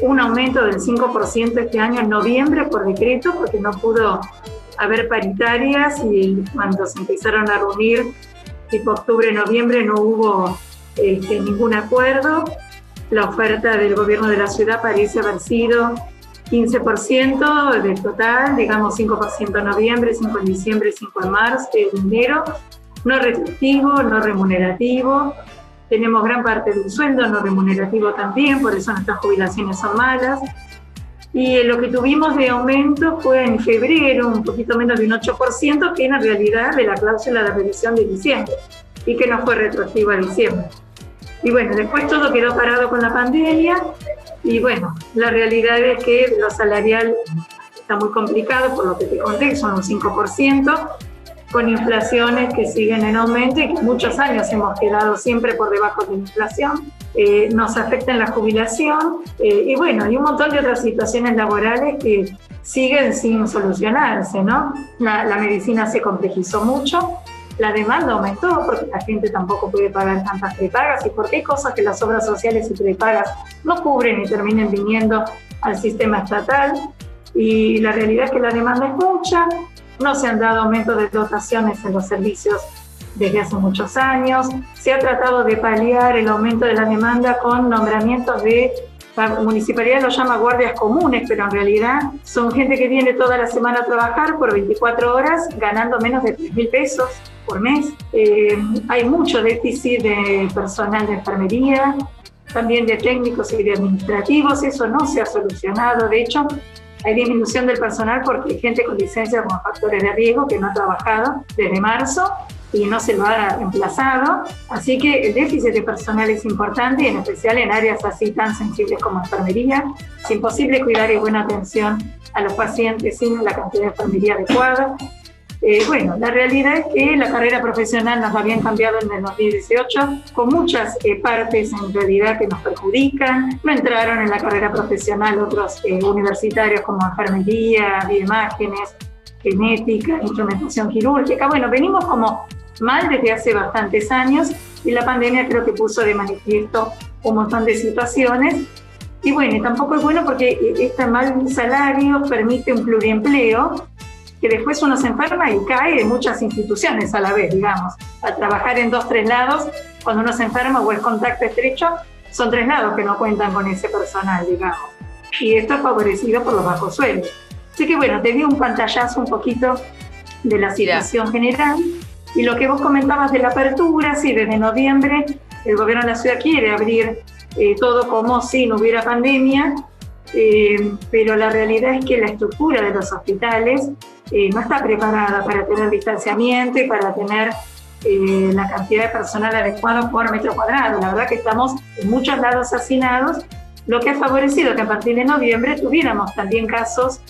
Speaker 8: un aumento del 5% este año en noviembre por decreto, porque no pudo haber paritarias y cuando se empezaron a reunir, tipo octubre, noviembre, no hubo este, ningún acuerdo. La oferta del gobierno de la ciudad parece haber sido 15% del total, digamos 5% en noviembre, 5 en diciembre, 5 en marzo, en enero, no restrictivo, no remunerativo. Tenemos gran parte del sueldo no remunerativo también, por eso nuestras jubilaciones son malas. Y lo que tuvimos de aumento fue en febrero, un poquito menos de un 8%, que en realidad de la cláusula de revisión de diciembre y que no fue retroactiva a diciembre. Y bueno, después todo quedó parado con la pandemia y bueno, la realidad es que lo salarial está muy complicado, por lo que te conté, son un 5%, con inflaciones que siguen en aumento y que muchos años hemos quedado siempre por debajo de la inflación. Eh, nos afecta en la jubilación eh, y bueno, hay un montón de otras situaciones laborales que siguen sin solucionarse, ¿no? La, la medicina se complejizó mucho, la demanda aumentó porque la gente tampoco puede pagar tantas prepagas y porque hay cosas que las obras sociales y prepagas no cubren y terminen viniendo al sistema estatal. Y la realidad es que la demanda es mucha, no se han dado aumentos de dotaciones en los servicios desde hace muchos años. Se ha tratado de paliar el aumento de la demanda con nombramientos de, la municipalidad lo llama guardias comunes, pero en realidad son gente que viene toda la semana a trabajar por 24 horas ganando menos de 3 mil pesos por mes. Eh, hay mucho déficit de personal de enfermería, también de técnicos y de administrativos, eso no se ha solucionado. De hecho, hay disminución del personal porque hay gente con licencia con factores de riesgo que no ha trabajado desde marzo y no se lo ha reemplazado. Así que el déficit de personal es importante en especial en áreas así tan sensibles como enfermería. Es imposible cuidar y buena atención a los pacientes sin la cantidad de enfermería adecuada. Eh, bueno, la realidad es que la carrera profesional nos habían cambiado en el 2018 con muchas eh, partes en realidad que nos perjudican. No entraron en la carrera profesional otros eh, universitarios como enfermería, bioimágenes, genética, instrumentación quirúrgica. Bueno, venimos como mal desde hace bastantes años y la pandemia creo que puso de manifiesto un montón de situaciones. Y bueno, tampoco es bueno porque este mal salario permite un pluriempleo que después uno se enferma y cae en muchas instituciones a la vez, digamos. Al trabajar en dos, tres lados, cuando uno se enferma o es contacto estrecho, son tres lados que no cuentan con ese personal, digamos. Y esto es favorecido por los bajos sueldos. Así que bueno, te di un pantallazo un poquito de la situación general. Y lo que vos comentabas de la apertura, sí, desde noviembre el gobierno de la ciudad quiere abrir eh, todo como si no hubiera pandemia, eh, pero la realidad es que la estructura de los hospitales eh, no está preparada para tener distanciamiento y para tener la cantidad de personal adecuado por metro cuadrado. La verdad que estamos en muchos lados hacinados, lo que ha favorecido que a partir de noviembre tuviéramos también casos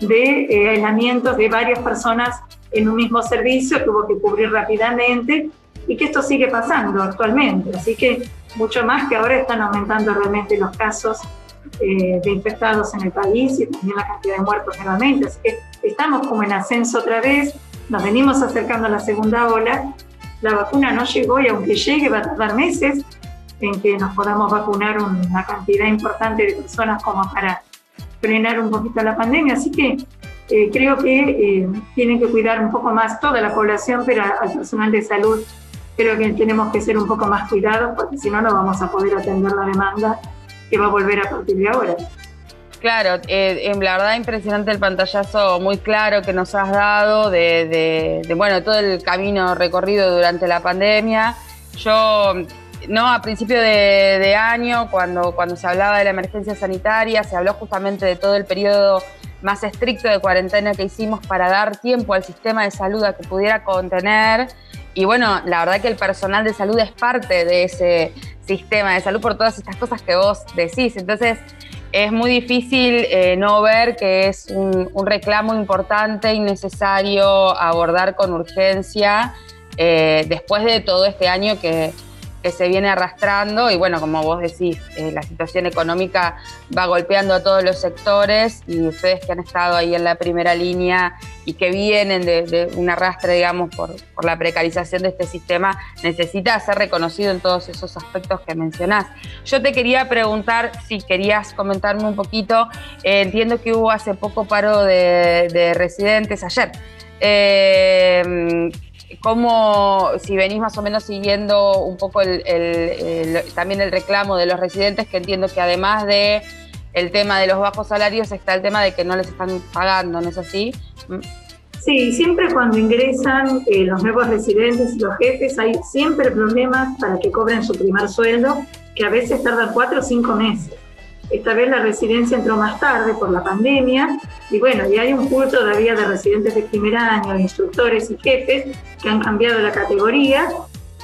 Speaker 8: de eh, aislamientos de varias personas en un mismo servicio que hubo que cubrir rápidamente y que esto sigue pasando actualmente. Así que mucho más que ahora están aumentando realmente los casos eh, de infectados en el país y también la cantidad de muertos nuevamente. Así que estamos como en ascenso otra vez, nos venimos acercando a la segunda ola. La vacuna no llegó y aunque llegue va a tardar meses en que nos podamos vacunar una cantidad importante de personas como para frenar un poquito la pandemia. Así que eh, creo que eh, tienen que cuidar un poco más toda la población, pero al personal de salud creo que tenemos que ser un poco más cuidados porque si no, no vamos a poder atender la demanda que va a volver a partir de ahora.
Speaker 4: Claro, eh, en la verdad impresionante el pantallazo muy claro que nos has dado de, bueno todo el camino recorrido durante la pandemia. Yo no a principio de, año cuando cuando se hablaba de la emergencia sanitaria se habló justamente de todo el periodo más estricto de cuarentena que hicimos para dar tiempo al sistema de salud a que pudiera contener y bueno, la verdad que el personal de salud es parte de ese sistema de salud por todas estas cosas que vos decís. Entonces, es muy difícil eh, no ver que es un, reclamo importante y necesario abordar con urgencia eh, después de todo este año que, que se viene arrastrando y bueno, como vos decís, eh, la situación económica va golpeando a todos los sectores y ustedes que han estado ahí en la primera línea y que vienen de, un arrastre, digamos, por, la precarización de este sistema, necesita ser reconocido en todos esos aspectos que mencionás. Yo te quería preguntar si querías comentarme un poquito, eh, entiendo que hubo hace poco paro de, residentes ayer. Eh, cómo, si venís más o menos siguiendo un poco también el reclamo de los residentes, que entiendo que además de el tema de los bajos salarios está el tema de que no les están pagando, ¿no es así?
Speaker 8: Sí, siempre cuando ingresan eh, los nuevos residentes y los jefes hay siempre problemas para que cobren su primer sueldo, que a veces tardan cuatro o cinco meses. Esta vez la residencia entró más tarde por la pandemia y bueno, y hay un pool todavía de residentes de primer año, instructores y jefes que han cambiado la categoría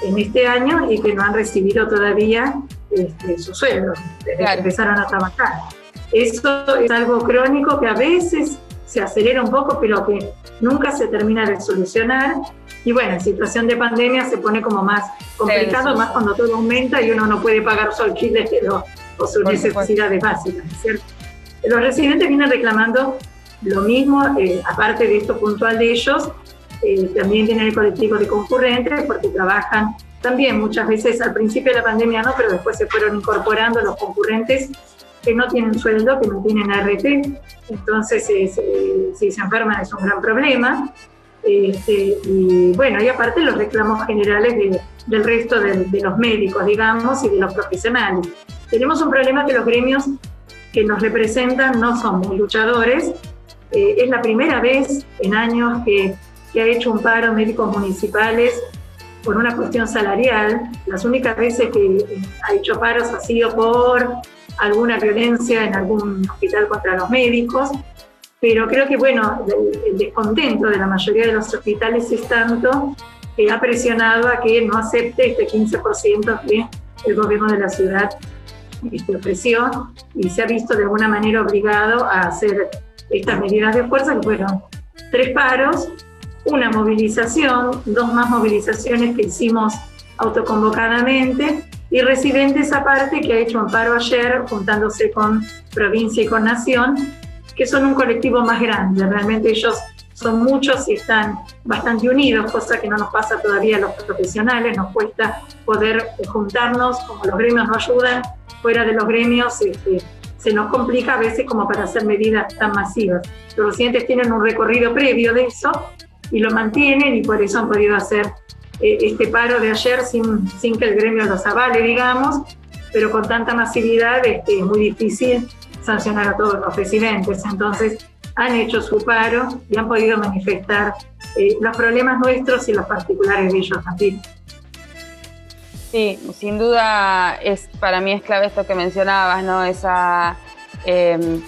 Speaker 8: en este año y que no han recibido todavía este, su sueldo desde que empezaron a trabajar. Eso es algo crónico que a veces se acelera un poco, pero que nunca se termina de solucionar. Y bueno, en situación de pandemia se pone como más complicado, más cuando todo aumenta y uno no puede pagar su alquiler *laughs* o sus necesidades básicas, ¿cierto? Los residentes vienen reclamando lo mismo, eh, aparte de esto puntual de ellos, eh, también viene el colectivo de concurrentes porque trabajan también muchas veces al principio de la pandemia no, pero después se fueron incorporando los concurrentes que no tienen sueldo, que no tienen ART, entonces si se enferman es un gran problema. Este, y bueno, y aparte los reclamos generales del resto de, los médicos, digamos, y de los profesionales. Tenemos un problema que los gremios que nos representan no son muy luchadores. Eh, es la primera vez en años que, que ha hecho un paro médicos municipales por una cuestión salarial. Las únicas veces que ha hecho paros ha sido por alguna violencia en algún hospital contra los médicos pero creo que, bueno, el, descontento de la mayoría de los hospitales es tanto que ha presionado a que no acepte este 15% que el gobierno de la ciudad este, ofreció y se ha visto de alguna manera obligado a hacer estas medidas de fuerza, que fueron tres paros, una movilización, dos más movilizaciones que hicimos autoconvocadamente y residentes aparte que ha hecho un paro ayer juntándose con provincia y con nación que son un colectivo más grande. Realmente ellos son muchos y están bastante unidos, cosa que no nos pasa todavía a los profesionales, nos cuesta poder juntarnos, como los gremios no ayudan, fuera de los gremios este, se nos complica a veces como para hacer medidas tan masivas. Los residentes tienen un recorrido previo de eso y lo mantienen y por eso han podido hacer eh, este paro de ayer sin, sin que el gremio los avale, digamos, pero con tanta masividad este, es muy difícil sancionar a todos los residentes. Entonces, han hecho su paro y han podido manifestar eh, los problemas nuestros y los particulares de ellos también.
Speaker 4: Sí, sin duda es para mí es clave esto que mencionabas, ¿no? Esa em,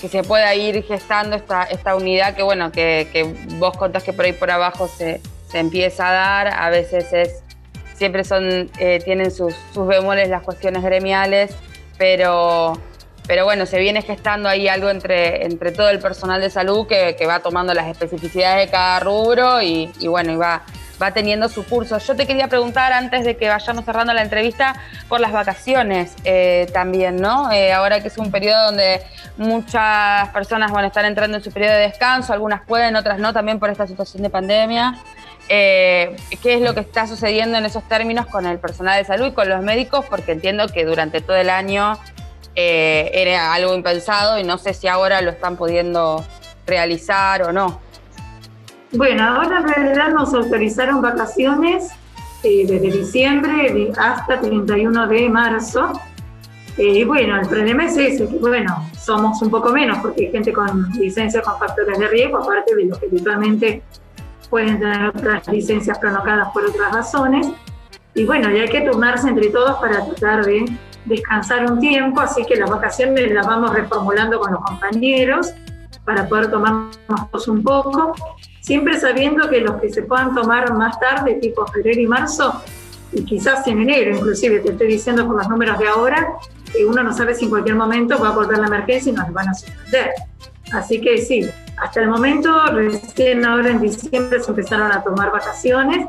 Speaker 4: que se pueda ir gestando esta, esta unidad que bueno, que, que, vos contás que por ahí por abajo se, se empieza a dar, a veces es, siempre son, eh, tienen sus, sus bemoles las cuestiones gremiales, pero pero bueno, se viene gestando ahí algo entre, entre todo el personal de salud que, va tomando las especificidades de cada rubro y, bueno, y va, va teniendo su curso. Yo te quería preguntar antes de que vayamos cerrando la entrevista por las vacaciones eh, también, ¿no? Eh, ahora que es un periodo donde muchas personas van a estar entrando en su periodo de descanso, algunas pueden, otras no, también por esta situación de pandemia. Eh, ¿Qué es lo que está sucediendo en esos términos con el personal de salud y con los médicos? Porque entiendo que durante todo el año eh, era algo impensado y no sé si ahora lo están pudiendo realizar o no.
Speaker 8: Bueno, ahora en realidad nos autorizaron vacaciones eh, desde diciembre hasta 31 de marzo. Eh, y bueno, el problema es ese, bueno, somos un poco menos porque hay gente con licencia con factores de riesgo, aparte de los que habitualmente pueden tener otras licencias prolongadas por otras razones. Y bueno, ya hay que turnarse entre todos para tratar de descansar un tiempo, así que las vacaciones las vamos reformulando con los compañeros para poder tomarnos un poco siempre sabiendo que los que se puedan tomar más tarde, tipo febrero y marzo, y quizás en enero, inclusive te estoy diciendo por los números de ahora, que uno no sabe si en cualquier momento va a volver la emergencia y nos van a suspender. Así que sí, hasta el momento, recién ahora en diciembre se empezaron a tomar vacaciones.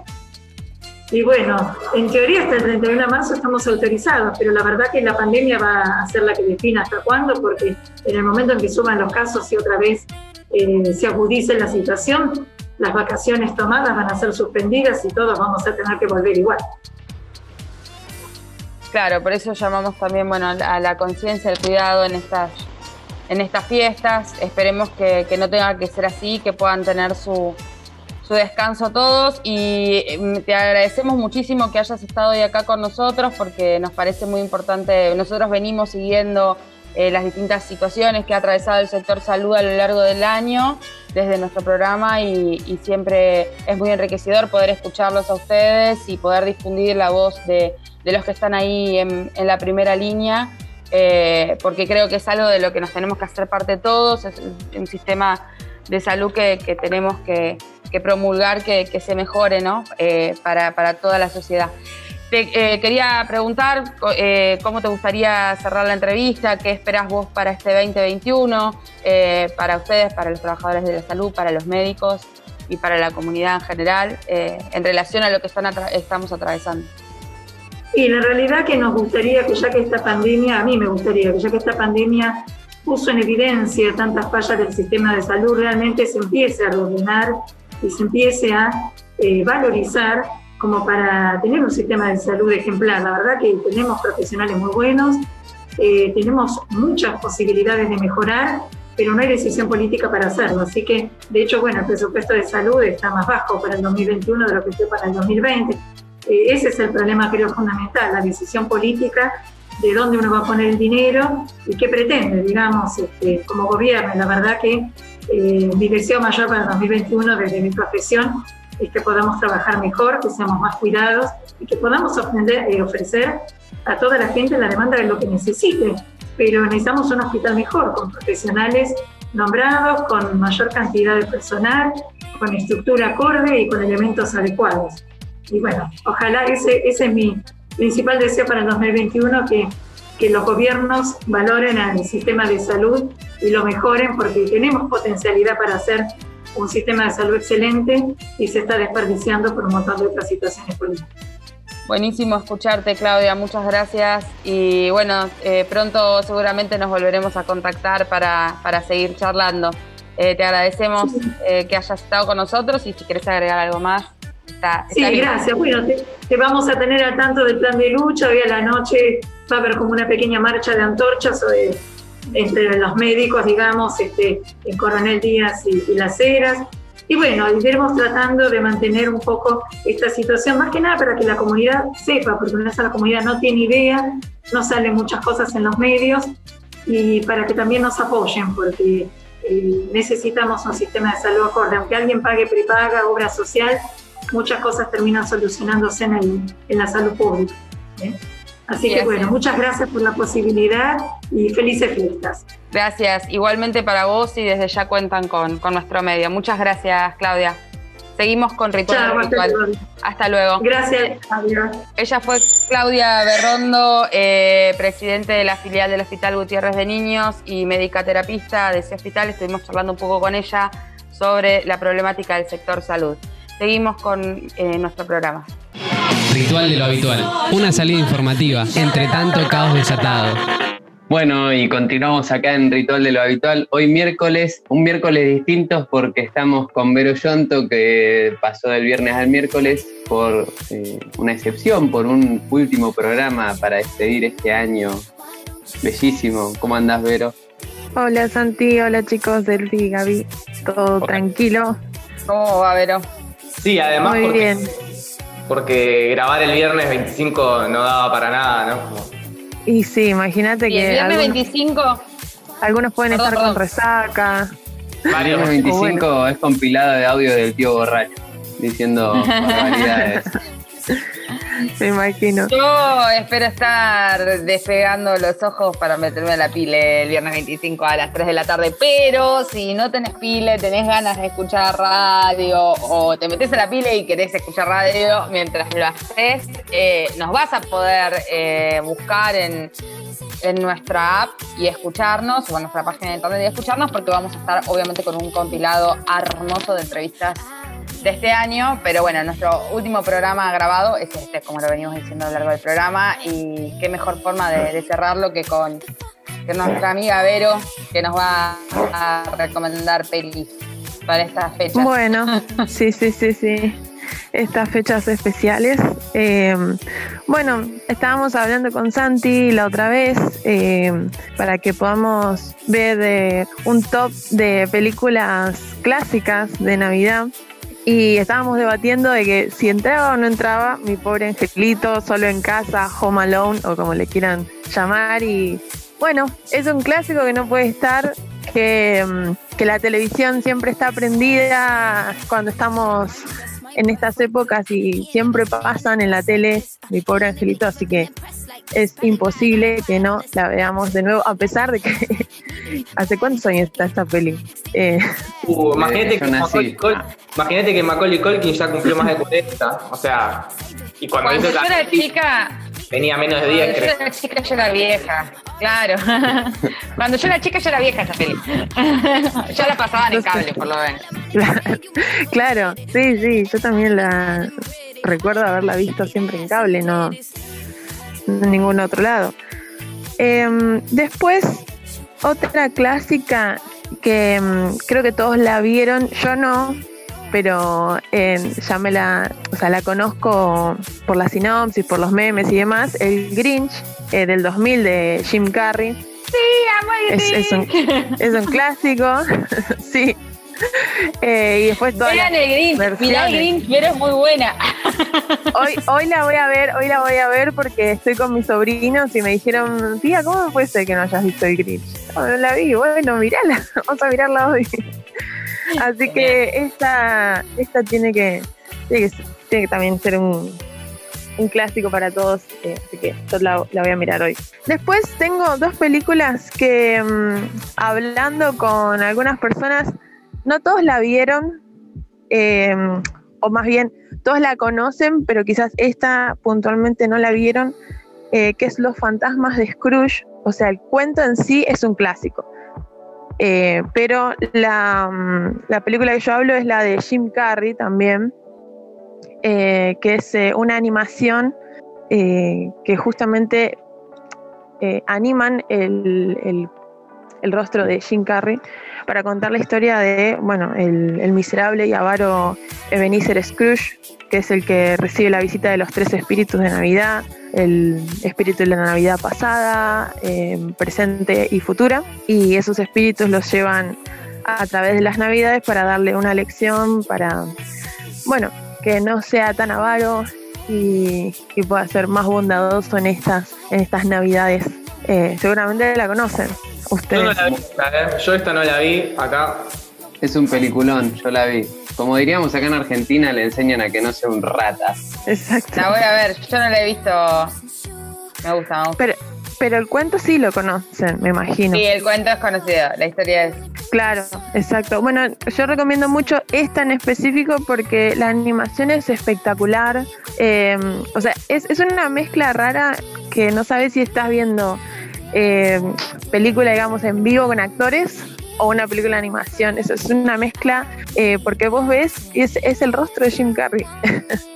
Speaker 8: Y bueno, en teoría hasta el 31 de marzo estamos autorizados, pero la verdad que la pandemia va a ser la que defina hasta cuándo, porque en el momento en que suban los casos y otra vez eh, se agudice la situación, las vacaciones tomadas van a ser suspendidas y todos vamos a tener que volver igual.
Speaker 4: Claro, por eso llamamos también bueno, a la conciencia, al cuidado en estas, en estas fiestas. Esperemos que, no tenga que ser así, que puedan tener su, su descanso todos y mm, te agradecemos muchísimo que hayas estado hoy acá con nosotros porque nos parece muy importante. Nosotros venimos siguiendo eh, las distintas situaciones que ha atravesado el sector salud a lo largo del año desde nuestro programa y, siempre es muy enriquecedor poder escucharlos a ustedes y poder difundir la voz de, los que están ahí en, la primera línea, eh, porque creo que es algo de lo que nos tenemos que hacer parte todos, es un sistema de salud que, tenemos que, promulgar, que, se mejore ¿no? Eh, para, para toda la sociedad. Te eh, quería preguntar eh, cómo te gustaría cerrar la entrevista, qué esperas vos para este 2021, eh, para ustedes, para los trabajadores de la salud, para los médicos y para la comunidad en general, en relación a lo que están estamos atravesando.
Speaker 8: Y la realidad que nos gustaría que ya que esta pandemia, a mí me gustaría que ya que esta pandemia puso en evidencia tantas fallas del sistema de salud, realmente se empiece a ordenar y se empiece a valorizar como para tener un sistema de salud ejemplar. La verdad que tenemos profesionales muy buenos, eh, tenemos muchas posibilidades de mejorar, pero no hay decisión política para hacerlo. Así que, de hecho, bueno, el presupuesto de salud está más bajo para el 2021 de lo que fue para el 2020. Eh, ese es el problema, creo, fundamental, la decisión política de dónde uno va a poner el dinero y qué pretende, digamos, este, como gobierno. La verdad que eh, mi deseo mayor para el 2021 desde mi profesión es que podamos trabajar mejor, que seamos más cuidados y que podamos eh, ofrecer a toda la gente la demanda de lo que necesite. Pero necesitamos un hospital mejor, con profesionales nombrados, con mayor cantidad de personal, con estructura acorde y con elementos adecuados. Y bueno, ojalá ese, ese es mi principal deseo para el 2021, que, que los gobiernos valoren al sistema de salud y lo mejoren porque tenemos potencialidad para hacer un sistema de salud excelente y se está desperdiciando por un montón de otras situaciones políticas.
Speaker 4: Buenísimo escucharte, Claudia. Muchas gracias. Y bueno, eh, pronto seguramente nos volveremos a contactar para, para seguir charlando. Eh, te agradecemos eh, que hayas estado con nosotros y si quieres agregar algo más.
Speaker 8: Está, sí, gracias. Bueno, te, vamos a tener al tanto del plan de lucha. Hoy a la noche va a haber como una pequeña marcha de antorchas entre los médicos, digamos, este, en Coronel Díaz y, Las Heras. Y bueno, iremos tratando de mantener un poco esta situación, más que nada para que la comunidad sepa, porque una vez la comunidad no tiene idea, no salen muchas cosas en los medios, y para que también nos apoyen, porque eh, necesitamos un sistema de salud acorde. Aunque alguien pague prepaga, obra social, muchas cosas terminan solucionándose en, en la salud pública. ¿eh? Así que bueno, muchas gracias por la posibilidad y felices fiestas.
Speaker 4: Gracias, igualmente para vos y desde ya cuentan con, nuestro medio. Muchas gracias, Claudia. Seguimos con Ritual Ritual. Hasta luego.
Speaker 8: Gracias, adiós.
Speaker 4: Ella fue Claudia Berrondo, eh, presidente de la filial del Hospital Gutiérrez de Niños y médica terapista de ese hospital. Estuvimos hablando un poco con ella sobre la problemática del sector salud. Seguimos con eh, nuestro programa.
Speaker 2: Ritual de lo habitual. Una salida informativa, entre tanto caos desatado.
Speaker 3: Bueno, y continuamos acá en Ritual de lo Habitual. Hoy miércoles, un miércoles distinto porque estamos con Vero Yonto, que pasó del viernes al miércoles por eh, una excepción, por un último programa para despedir este año. Bellísimo. ¿Cómo andás, Vero?
Speaker 9: Hola, Santi. Hola, chicos del Gaby. todo tranquilo.
Speaker 4: ¿Cómo va, Vero?
Speaker 5: Sí, además
Speaker 9: Muy
Speaker 5: porque,
Speaker 9: bien.
Speaker 5: Porque grabar el viernes 25 no daba para nada, ¿no? Como-
Speaker 9: Y sí, imagínate
Speaker 4: Y el
Speaker 9: que
Speaker 4: viernes
Speaker 9: algunos,
Speaker 4: 25,
Speaker 9: algunos pueden
Speaker 4: Perdón,
Speaker 9: estar
Speaker 4: perdón.
Speaker 9: con resaca.
Speaker 5: Varios. *laughs*
Speaker 3: El 25 es compilado de audio del tío borracho, diciendo *laughs* barbaridades.
Speaker 9: Me imagino.
Speaker 4: yo espero estar despegando los ojos para meterme a la pile el viernes 25 a las 3 de la tarde. Pero si no tenés pile, tenés ganas de escuchar radio o te metes a la pile y querés escuchar radio mientras lo haces, eh, nos vas a poder eh, buscar en, en nuestra app y escucharnos, o en nuestra página de internet y escucharnos, porque vamos a estar obviamente con un compilado hermoso de entrevistas de este año, pero bueno, nuestro último programa grabado es este, como lo venimos diciendo a lo largo del programa, y qué mejor forma de, de cerrarlo que con que nuestra amiga Vero, que nos va a recomendar pelis para estas fechas.
Speaker 9: Bueno, *laughs* sí, sí, sí, sí. Estas fechas especiales. Eh, bueno, estábamos hablando con Santi la otra vez eh, para que podamos ver eh, un top de películas clásicas de Navidad. Y estábamos debatiendo de que si entraba o no entraba mi pobre angelito, solo en casa, home alone o como le quieran llamar. Y bueno, es un clásico que no puede estar, que, mm, que la televisión siempre está prendida cuando estamos en estas épocas y siempre pasan en la tele mi pobre angelito, así que es imposible que no la veamos de nuevo, a pesar de que *laughs* hace cuántos años está esta peli. Eh, *laughs*
Speaker 5: Uh, imagínate, que. Macaulay imagínate que Macaulay Culkin ya cumplió más de 40. O sea, y cuando
Speaker 4: Cuando
Speaker 5: hizo
Speaker 4: yo
Speaker 5: la-
Speaker 4: era chica,
Speaker 5: tenía menos de
Speaker 4: cuando
Speaker 5: 10,
Speaker 4: yo
Speaker 5: creo.
Speaker 4: era chica yo era vieja, claro. *laughs* Cuando yo era chica yo era vieja esa peli. *laughs* ya la pasaban en cable, por lo menos.
Speaker 9: Claro, *laughs* claro, sí, sí, yo también la recuerdo haberla visto siempre en cable, no en ningún otro lado. Em, después, otra clásica que em, creo que todos la vieron, yo no, pero em, ya me la, o sea, la conozco por la sinopsis, por los memes y demás, el Grinch eh, del 2000 de Jim Carrey. Es, es un, *laughs* es un clásico, *laughs* sí. Eh, y después todas
Speaker 4: Vean el Grinch, mirá el. Grinch, pero es muy buena. *laughs*
Speaker 9: Hoy, hoy la voy a ver, hoy la voy a ver porque estoy con mis sobrinos y me dijeron, tía, ¿cómo puede ser que no hayas visto el Grinch? No, no la vi, bueno, mirala, vamos a mirarla hoy. Así que esta, esta tiene que, tiene que, tiene que también ser un, un clásico para todos, eh, así que yo la, la voy a mirar hoy. Después tengo dos películas que mm, hablando con algunas personas, no todos la vieron, eh, o más bien todos la conocen, pero quizás esta puntualmente no la vieron, eh, que es Los fantasmas de Scrooge. O sea, el cuento en sí es un clásico. Eh, pero la, mm, la película que yo hablo es la de Jim Carrey también, eh, que es eh, una animación que justamente animan el- el rostro de Jim Carrey para contar la historia de, bueno, el, el miserable y avaro Ebenezer Scrooge, que es el que recibe la visita de los tres espíritus de Navidad, el espíritu de la Navidad pasada, eh, presente y futura, y esos espíritus los llevan a través de las Navidades para darle una lección, para, bueno, que no sea tan avaro y, y pueda ser más bondadoso en estas, en estas Navidades. Eh, seguramente la conocen
Speaker 5: Yo
Speaker 9: ustedes.
Speaker 5: no la vi, ¿eh? yo esta no la vi acá.
Speaker 3: Es un peliculón, yo la vi. Como diríamos acá en Argentina, le enseñan a que no sea un rata.
Speaker 9: Exacto.
Speaker 4: La voy a ver, yo no la he visto. Me gusta, me gusta.
Speaker 9: Pero, pero el cuento sí lo conocen, me imagino.
Speaker 4: Sí, el cuento es conocido, la historia es.
Speaker 9: Claro, exacto. Bueno, yo recomiendo mucho esta en específico porque la animación es espectacular. Eh, o sea, es, es una mezcla rara que no sabes si estás viendo eh, película, digamos, en vivo con actores o una película de animación. Eso es una mezcla eh, porque vos ves, es, es el rostro de Jim Carrey. *laughs*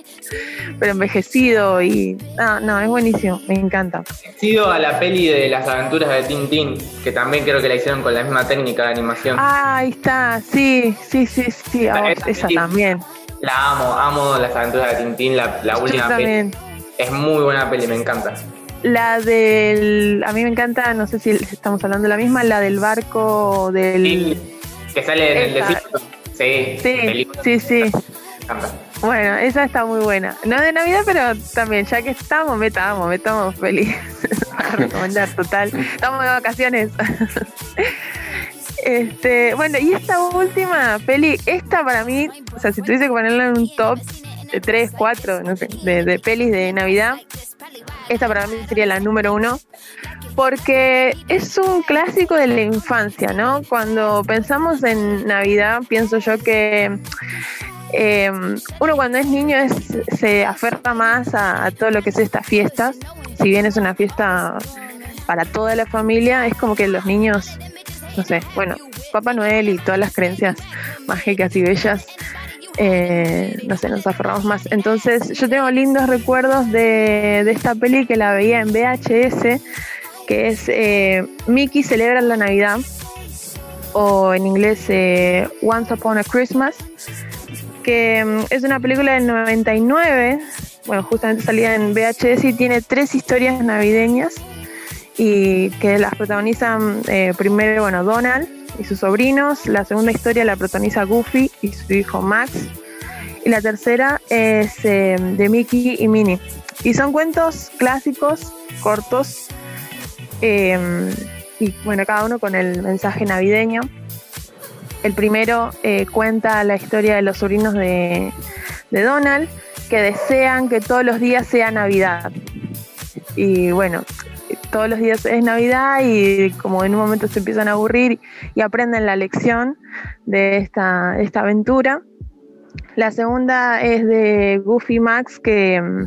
Speaker 9: Pero envejecido y. No, no, es buenísimo, me encanta.
Speaker 5: Sido a la peli de las aventuras de Tintín, que también creo que la hicieron con la misma técnica de animación.
Speaker 9: Ah, ahí está, sí, sí, sí, sí,
Speaker 5: Esa
Speaker 9: también.
Speaker 5: La amo, amo las aventuras de Tintín, la, última peli. Es muy buena peli, me encanta.
Speaker 9: La del. A mí me encanta, no sé si estamos hablando de la misma, la del barco del.
Speaker 5: Sí, Que sale en el desierto. Sí,
Speaker 9: Sí, sí, sí.
Speaker 5: Me encanta.
Speaker 9: Bueno, esa está muy buena. No de Navidad, pero también, ya que estamos, metamos, metamos feliz. *laughs* recomendar, total. Estamos de vacaciones. *laughs* este, bueno, y esta última peli, esta para mí, o sea, si tuviese que ponerla en un top de 3, 4, no sé, de, de pelis de Navidad, esta para mí sería la número uno. Porque es un clásico de la infancia, ¿no? Cuando pensamos en Navidad, pienso yo que eh, uno cuando es niño es, se aferra más a, todo lo que es estas fiestas. Si bien es una fiesta para toda la familia, es como que los niños, no sé, bueno, Papá Noel y todas las creencias mágicas y bellas, eh, no sé, nos aferramos más. Entonces yo tengo lindos recuerdos de, de esta peli que la veía en VHS, que es eh, Mickey celebra la Navidad, o en inglés Once Upon a Christmas mm, es una película del 99, bueno, justamente salía en VHS y tiene tres historias navideñas y que las protagonizan eh, primero, bueno, Donald y sus sobrinos, la segunda historia la protagoniza Goofy y su hijo Max y la tercera es eh, de Mickey y Minnie. Y son cuentos clásicos, cortos, eh, y bueno, cada uno con el mensaje navideño. El primero eh, cuenta la historia de los sobrinos de, Donald que desean que todos los días sea Navidad. Y bueno, todos los días es Navidad y como en un momento se empiezan a aburrir y aprenden la lección de esta, esta aventura. La segunda es de Goofy Max que mm,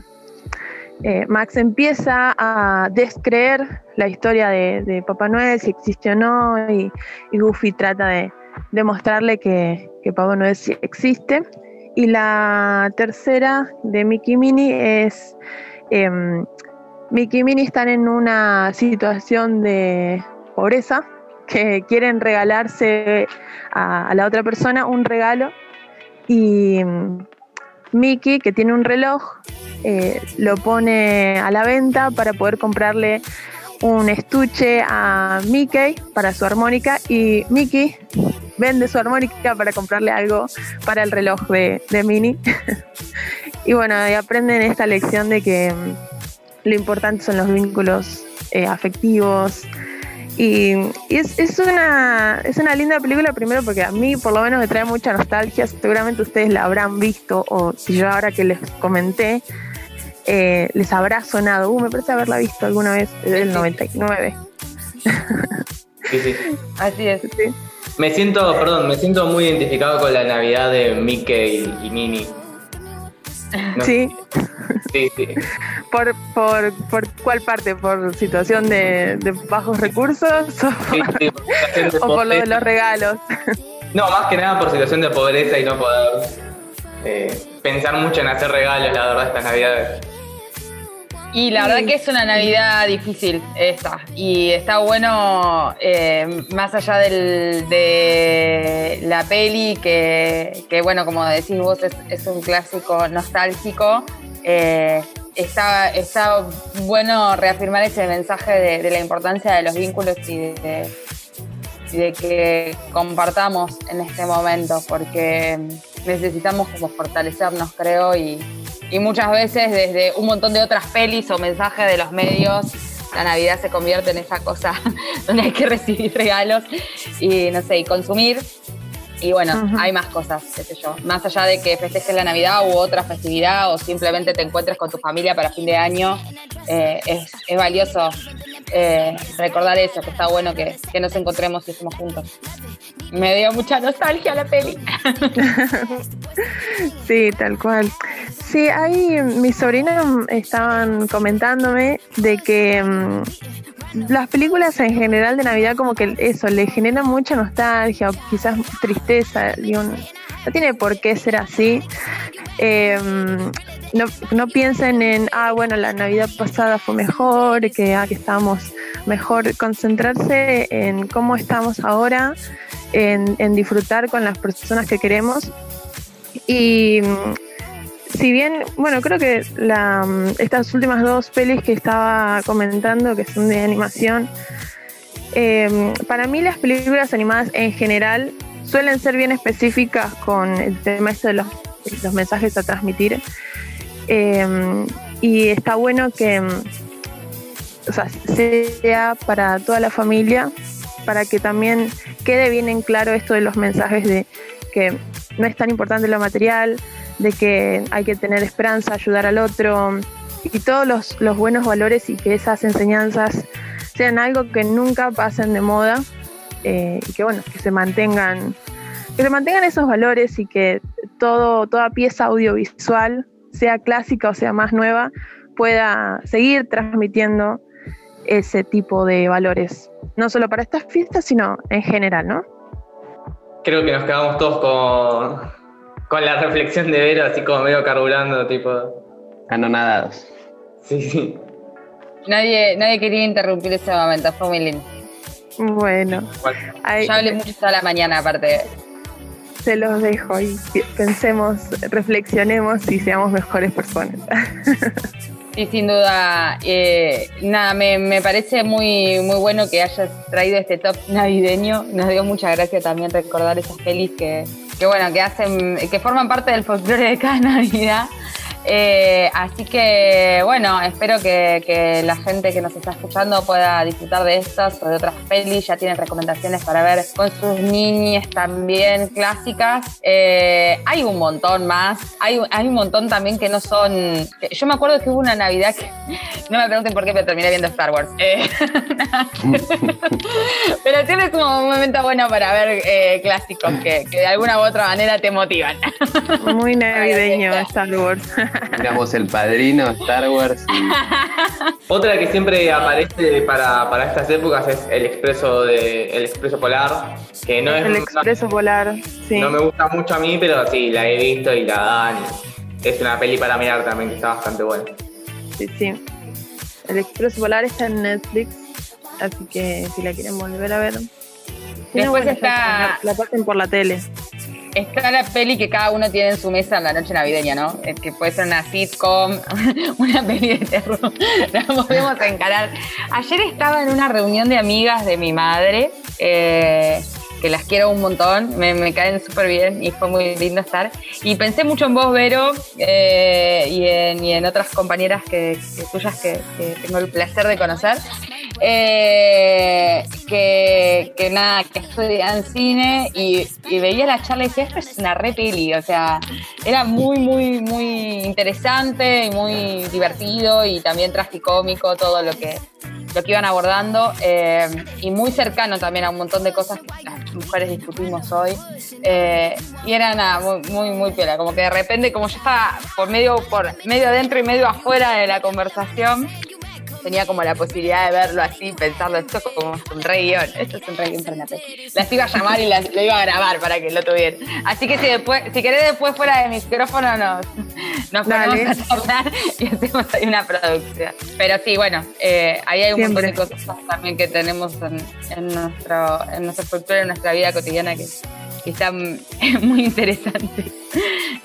Speaker 9: eh, Max empieza a descreer la historia de, Papá Noel, si existe o no, y Goofy trata de demostrarle que, que Papá Noel existe. Y la tercera de Mickey y Minnie es em, Mickey y Minnie están en una situación de pobreza que quieren regalarse a, la otra persona un regalo y mm, Mickey, que tiene un reloj, eh, lo pone a la venta para poder comprarle un estuche a Mickey para su armónica y Mickey vende su armónica para comprarle algo para el reloj de, de Minnie. *laughs* y bueno, aprenden esta lección de que mm, lo importante son los vínculos eh, afectivos. Y, y es, es, una, es una linda película, primero porque a mí por lo menos me trae mucha nostalgia, seguramente ustedes la habrán visto, o si yo ahora que les comenté, eh, les habrá sonado, uh, me parece haberla visto alguna vez, es del 99.
Speaker 5: Sí, sí. *laughs*
Speaker 4: Así es.
Speaker 9: Sí.
Speaker 5: Me siento, perdón, me siento muy identificado con la Navidad de Mickey y, y. No
Speaker 9: Sí.
Speaker 5: Sí, sí. *laughs*
Speaker 9: ¿Por, por, ¿Por cuál parte? ¿Por situación de, de bajos recursos o,
Speaker 5: Sí, sí, por situación de *laughs*
Speaker 9: o por lo de los regalos?
Speaker 5: No, más que nada por situación de pobreza y no poder eh, pensar mucho en hacer regalos, la verdad, estas navidades.
Speaker 4: Y la verdad que es una Navidad difícil esta. Y está bueno, eh, más allá del- de la peli, que, que, bueno, como decís vos, es, es un clásico nostálgico. eh, está, está bueno reafirmar ese mensaje de, de la importancia de los vínculos y de, y de que compartamos en este momento, porque necesitamos como fortalecernos, creo, y, y muchas veces desde un montón de otras pelis o mensajes de los medios, la Navidad se convierte en esa cosa *laughs* donde hay que recibir regalos y no sé, y consumir. Y bueno, hay más cosas, qué sé yo. Más allá de que festejes la Navidad u otra festividad o simplemente te encuentres con tu familia para fin de año, eh, es, es valioso eh, recordar eso, que está bueno que, que nos encontremos y estemos juntos. Me dio mucha nostalgia la peli. *laughs*
Speaker 9: Sí, tal cual. Sí, ahí mis sobrinos estaban comentándome de que mm, las películas en general de Navidad como que eso, le generan mucha nostalgia o quizás tristeza. Digo, no tiene por qué ser así. Eh, no, no piensen en, ah, bueno, la Navidad pasada fue mejor, que, ah, que estábamos mejor. Concentrarse en cómo estamos ahora, en, en disfrutar con las personas que queremos. Y mm, si bien, bueno, creo que la, mm, estas últimas dos pelis que estaba comentando, que son de animación, eh, para mí las películas animadas en general suelen ser bien específicas con el tema este de los, los mensajes a transmitir. Eh, y está bueno que o sea, sea para toda la familia, para que también quede bien en claro esto de los mensajes de que no es tan importante lo material, de que hay que tener esperanza, ayudar al otro y todos los, los buenos valores y que esas enseñanzas sean algo que nunca pasen de moda eh, y que bueno, que se mantengan, que se mantengan esos valores y que todo, toda pieza audiovisual, sea clásica o sea más nueva, pueda seguir transmitiendo ese tipo de valores, no solo para estas fiestas, sino en general, ¿no?
Speaker 5: Creo que nos quedamos todos con, con la reflexión de Vero, así como medio carburando, tipo.
Speaker 3: Anonadados.
Speaker 5: Sí, sí.
Speaker 4: Nadie, nadie quería interrumpir ese momento, fue muy lindo.
Speaker 9: Bueno,
Speaker 4: Yo hablé mucho toda la mañana, aparte.
Speaker 9: se los dejo y pensemos, reflexionemos y seamos mejores personas. *laughs*
Speaker 4: Sí, sin duda. Eh, nada, me, me parece muy, muy bueno que hayas traído este top navideño. Nos dio mucha gracia también recordar esas pelis que, que bueno, que hacen, que forman parte del folclore de cada *laughs* Navidad. Eh, así que, bueno, espero que, que la gente que nos está escuchando pueda disfrutar de estas o de otras pelis. Ya tienen recomendaciones para ver con sus niñas también clásicas. Eh, hay un montón más. Hay, hay un montón también que no son. que- Yo me acuerdo que hubo una Navidad que. *laughs* No me pregunten por qué, pero terminé viendo Star Wars. Eh, *laughs* pero siempre es como un momento bueno para ver eh, clásicos que, que de alguna u otra manera te motivan. *laughs*
Speaker 9: Muy navideño Star Wars.
Speaker 3: Miramos El Padrino, Star Wars y *laughs*
Speaker 5: Otra que siempre aparece para, para estas épocas es el expreso de el expreso polar, que no es
Speaker 9: El
Speaker 5: no-
Speaker 9: expreso polar, sí.
Speaker 5: no, me gusta mucho a mí, pero sí, la he visto y la dan. y es una peli para mirar también que está bastante buena.
Speaker 9: Sí, sí. El expreso polar está en Netflix, así que si la quieren volver a ver. No,
Speaker 4: Después
Speaker 9: bueno,
Speaker 4: está-
Speaker 9: La pasen por la tele.
Speaker 4: Está la peli que cada uno tiene en su mesa en la noche navideña, ¿no? Eh, Que puede ser una sitcom, *laughs* una peli de terror. *laughs* La podemos encarar. Ayer estaba en una reunión de amigas de mi madre, eh, que las quiero un montón, me, caen súper bien y fue muy lindo estar. Y pensé mucho en vos, Vero, eh, y, en, otras compañeras que tuyas que, que tengo el placer de conocer. Eh, que, que nada, que estudian cine y, veía la charla y decía, esto es una re peli, o sea, era muy, muy, muy interesante y muy divertido y también tragicómico todo lo que, lo que iban abordando eh, y muy cercano también a un montón de cosas que las mujeres discutimos hoy. Eh, y era nada, muy, muy, muy piola, como que de repente, como yo estaba por medio, por medio adentro y medio afuera de la conversación, tenía como la posibilidad de verlo así, pensarlo, esto es como un re guion, esto es un re guion para peli. Las iba a llamar y las, lo iba a grabar para que lo tuvieran. Así que si después, si querés después fuera de micrófono nos, nos
Speaker 9: Dale.
Speaker 4: ponemos a charlar y hacemos ahí una producción. Pero sí, bueno, eh, ahí hay un montón de cosas también que tenemos en, en nuestro, en nuestra estructura, en nuestra vida cotidiana que, que están *laughs* muy interesantes.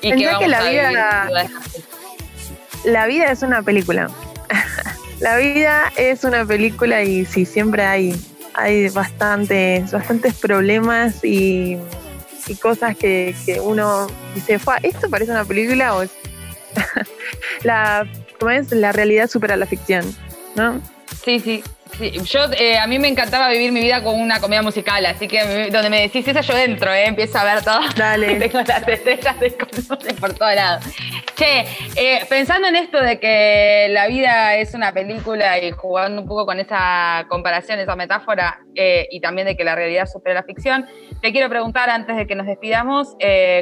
Speaker 4: Y que vamos
Speaker 9: que la
Speaker 4: a
Speaker 9: vida- La vida es una película. *laughs* la vida es una película y sí, siempre hay, hay bastantes, bastantes problemas y, y cosas que, que uno dice, "Fua, ¿esto parece una película o *laughs* la, ¿cómo es? la realidad supera la ficción? ¿no?
Speaker 4: Sí, sí. Sí. Yo, eh, a mí me encantaba vivir mi vida con una comedia musical, así que donde me decís esa, yo entro, eh, empiezo a ver todo.
Speaker 9: Dale. *laughs*
Speaker 4: Tengo las estrellas de colores por todos lados. Che, eh, pensando en esto de que la vida es una película y jugando un poco con esa comparación, esa metáfora, eh, y también de que la realidad supera la ficción, te quiero preguntar antes de que nos despidamos,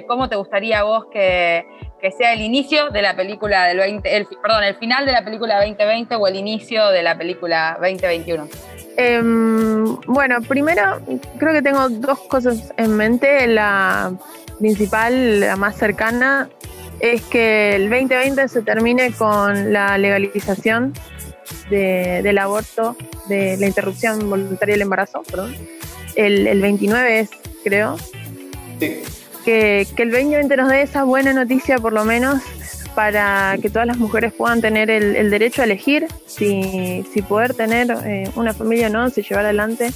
Speaker 4: ¿cómo te gustaría a vos que, que sea el inicio de la película del 20, el, perdón, el final de la película 2020 o el inicio de la película 2021?
Speaker 9: Em, bueno, primero creo que tengo dos cosas en mente. La principal, la más cercana, es que el 2020 se termine con la legalización de- del aborto, de la interrupción voluntaria del embarazo, perdón. El, el 29 es, creo.
Speaker 5: Sí.
Speaker 9: Que, que el 2020 nos dé esa buena noticia, por lo menos, para que todas las mujeres puedan tener el, derecho a elegir si, si poder tener eh, una familia o no, si llevar adelante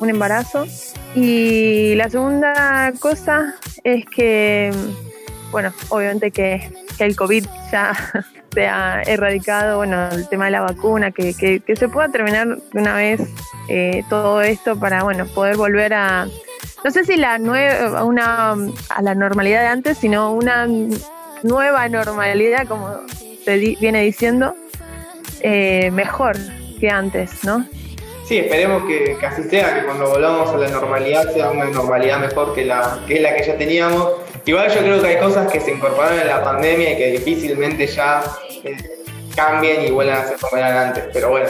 Speaker 9: un embarazo. Y la segunda cosa es que, bueno, obviamente que, el COVID ya *laughs* se ha erradicado, bueno, el tema de la vacuna, que, se pueda terminar de una vez eh, todo esto para, bueno, poder volver a, no sé si la nueva, una, a la normalidad de antes, sino una nueva normalidad, como se viene diciendo, eh, mejor que antes, ¿no?
Speaker 5: Sí, esperemos que, así sea, que cuando volvamos a la normalidad sea una normalidad mejor que la que, es la que ya teníamos. Igual yo creo que hay cosas que se incorporaron en la pandemia y que difícilmente ya eh, cambien y vuelvan a ser como eran antes. Pero bueno,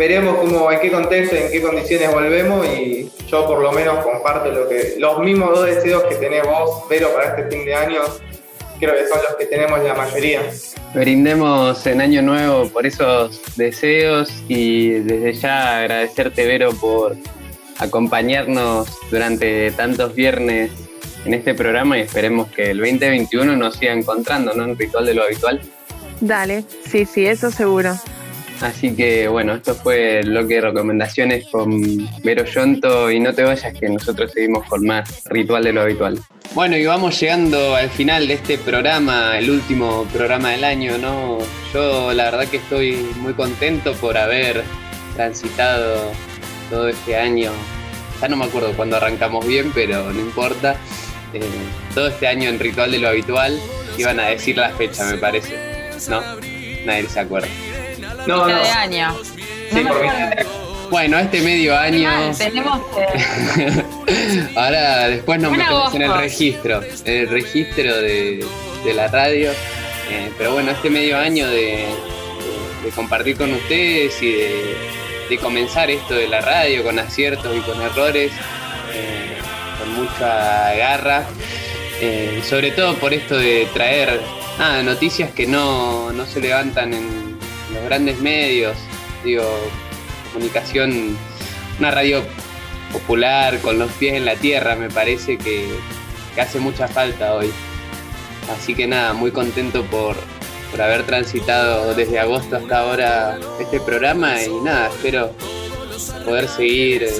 Speaker 5: veremos cómo, en qué contexto, en qué condiciones volvemos y yo por lo menos comparto lo que, los mismos dos deseos que tenés vos, pero para este fin de año, creo que son los que tenemos la mayoría.
Speaker 3: Brindemos en Año Nuevo por esos deseos y desde ya agradecerte, Vero, por acompañarnos durante tantos viernes en este programa y esperemos que el 2021 nos siga encontrando, ¿no? En Ritual de lo Habitual.
Speaker 9: Dale, sí, sí, eso seguro.
Speaker 3: Así que bueno, esto fue lo que recomendaciones con Vero Yonto y no te vayas que nosotros seguimos con más Ritual de lo Habitual. Bueno, y vamos llegando al final de este programa, el último programa del año, ¿no? Yo la verdad que estoy muy contento por haber transitado todo este año. Ya no me acuerdo cuándo arrancamos bien, pero no importa. Eh, todo este año en Ritual de lo Habitual iban a decir la fecha, me parece. ¿No? Nadie se acuerda.
Speaker 4: No, no. de año. Sí, por
Speaker 3: Bueno, este medio año.
Speaker 4: tenemos *laughs*
Speaker 3: Ahora después nos metemos en el registro, en el registro de, la radio. Eh, pero bueno, este medio año de, compartir con ustedes y de, comenzar esto de la radio con aciertos y con errores, eh, con mucha garra. Eh, sobre todo por esto de traer noticias que no, no se levantan en los grandes medios, digo, comunicación, una radio popular con los pies en la tierra, me parece que, hace mucha falta hoy. Así que nada, muy contento por, haber transitado desde agosto hasta ahora este programa y nada, espero poder seguir eh,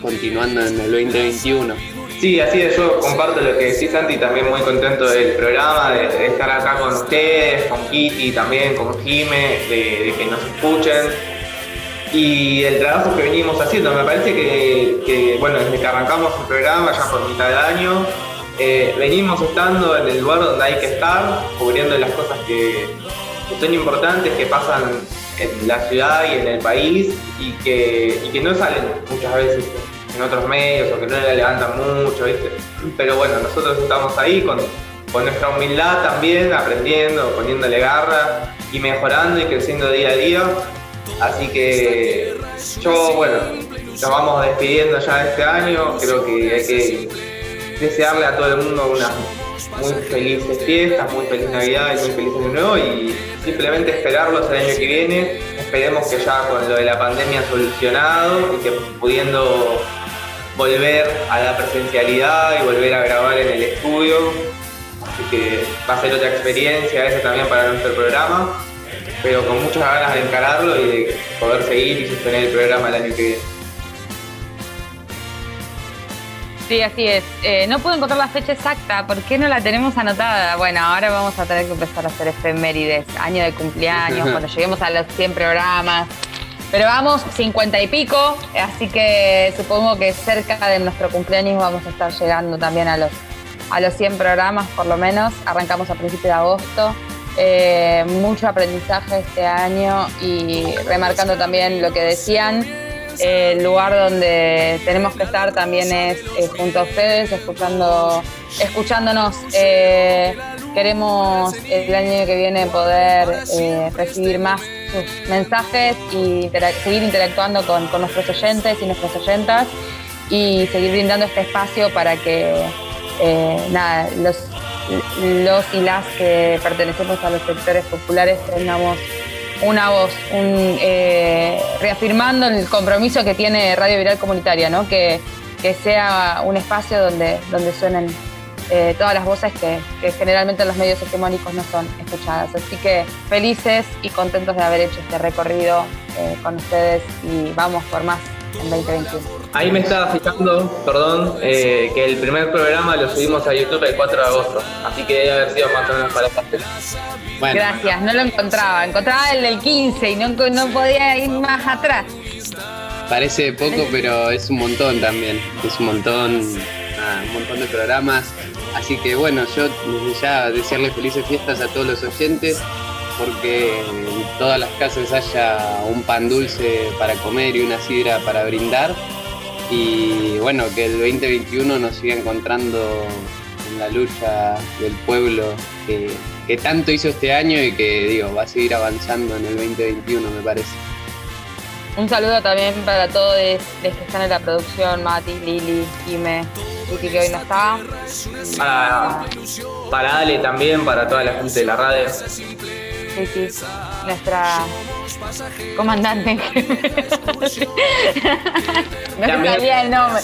Speaker 3: continuando en el 2021.
Speaker 5: Sí, así es, yo comparto lo que decís Santi, también muy contento del programa, de, estar acá con ustedes, con Kitty también, con Jime, de, que nos escuchen y el trabajo que venimos haciendo. Me parece que, bueno, desde que arrancamos el programa, ya por mitad de año, eh, venimos estando en el lugar donde hay que estar, cubriendo las cosas que, son importantes, que pasan en la ciudad y en el país y que, y que no salen muchas veces en otros medios o que no le levantan mucho, ¿viste? Pero bueno, nosotros estamos ahí con, nuestra humildad también, aprendiendo, poniéndole garra y mejorando y creciendo día a día. Así que yo, bueno, nos vamos despidiendo ya este año. Creo que hay que desearle a todo el mundo unas muy felices fiestas, muy feliz Navidad y muy feliz Año Nuevo y simplemente esperarlos el año que viene. Esperemos que ya con lo de la pandemia solucionado y que pudiendo volver a la presencialidad y volver a grabar en el estudio. Así que va a ser otra experiencia esa también para nuestro programa, pero con muchas ganas de encararlo y de poder seguir y sostener el programa el año que viene.
Speaker 4: Sí, así es. Eh, no puedo encontrar la fecha exacta. ¿Por qué no la tenemos anotada? Bueno, ahora vamos a tener que empezar a hacer efemérides. Año de cumpleaños, *laughs* cuando lleguemos a los 100 programas. Pero vamos, 50 y pico, así que supongo que cerca de nuestro cumpleaños vamos a estar llegando también a los, a los 100 programas por lo menos. Arrancamos a principios de agosto. Eh, mucho aprendizaje este año y remarcando también lo que decían, el lugar donde tenemos que estar también es eh, junto a ustedes, escuchando, escuchándonos. Eh, queremos el año que viene poder recibir más sus mensajes y seguir interactuando con, nuestros oyentes y nuestras oyentas y seguir brindando este espacio para que eh, nada, los, los y las que pertenecemos a los sectores populares tengamos una voz, eh, reafirmando el compromiso que tiene Radio Viral Comunitaria, ¿no? que, que sea un espacio donde, donde suenen eh, todas las voces que, generalmente en los medios hegemónicos no son escuchadas. Así que felices y contentos de haber hecho este recorrido eh, con ustedes y vamos por más en 2021.
Speaker 5: Ahí me estaba fijando, perdón, eh, que el primer programa lo subimos a YouTube el 4 de agosto, así que debe haber sido más o menos para esta fecha.
Speaker 4: Gracias, no lo encontraba. Encontraba el del 15 y no, no podía ir más atrás.
Speaker 3: Parece poco, pero es un montón también. Es un montón, un montón de programas. Así que bueno, yo desde ya desearles felices fiestas a todos los oyentes, porque en todas las casas haya un pan dulce para comer y una sidra para brindar. Y bueno, que el 2021 nos siga encontrando en la lucha del pueblo que, tanto hizo este año y que digo, va a seguir avanzando en el 2021, me parece.
Speaker 4: Un saludo también para todos los que están en la producción, Mati, Lili, Jime, Lili que hoy no está.
Speaker 5: Para, para Ale también, para toda la gente de la radio.
Speaker 4: Sí, sí, nuestra comandante. *laughs* no
Speaker 5: También-
Speaker 4: salía el nombre.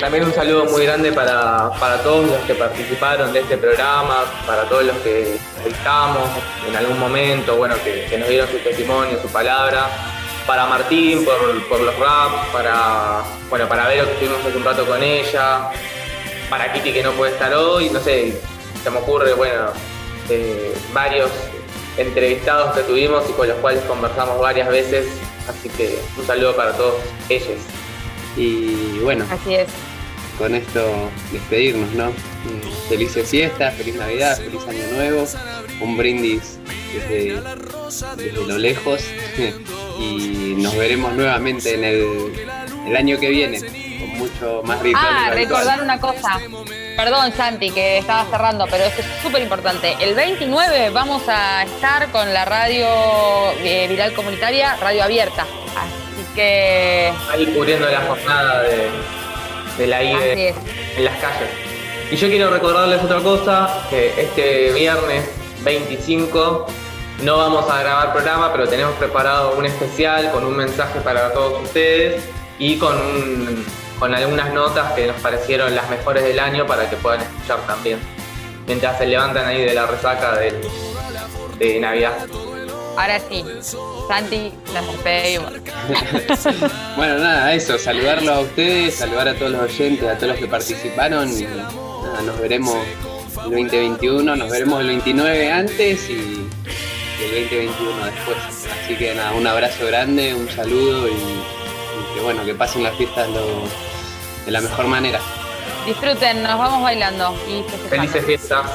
Speaker 5: También un saludo muy grande para, para todos los que participaron de este programa, para todos los que estamos en algún momento, bueno, que, que nos dieron su testimonio, su palabra. Para Martín por, por los raps, para, bueno, para Vero que estuvimos hace un rato con ella, para Kitty que no puede estar hoy, no sé, se me ocurre, bueno, eh, varios entrevistados que tuvimos y con los cuales conversamos varias veces, así que un saludo para todos ellos.
Speaker 3: Y bueno,
Speaker 4: Así es.
Speaker 3: con esto despedirnos, ¿no? Felices fiestas, feliz Navidad, feliz Año Nuevo, un brindis desde, desde lo lejos *laughs* y nos veremos nuevamente en el, el año que viene mucho más ritual.
Speaker 4: Ah, recordar una cosa. Perdón, Santi, que estaba cerrando, pero esto es súper importante. El 29 vamos a estar con la radio eh, viral comunitaria, radio abierta. Así que.
Speaker 5: Ahí cubriendo la jornada de, de la IBE en las calles. Y yo quiero recordarles otra cosa, que este viernes 25 no vamos a grabar programa, pero tenemos preparado un especial con un mensaje para todos ustedes y con, un- con algunas notas que nos parecieron las mejores del año para que puedan escuchar también, mientras se levantan ahí de la resaca de Navidad.
Speaker 4: Ahora sí, Santi, nos *laughs* despedimos.
Speaker 3: Bueno, nada, eso, saludarlos a ustedes, saludar a todos los oyentes, a todos los que participaron y nada, nos veremos el 2021, nos veremos el 29 antes y, el 2021 después. Así que nada, un abrazo grande, un saludo y que bueno, que pasen las fiestas lo- de la mejor manera.
Speaker 4: Disfruten, nos vamos bailando y festejando.
Speaker 5: Felices fiestas.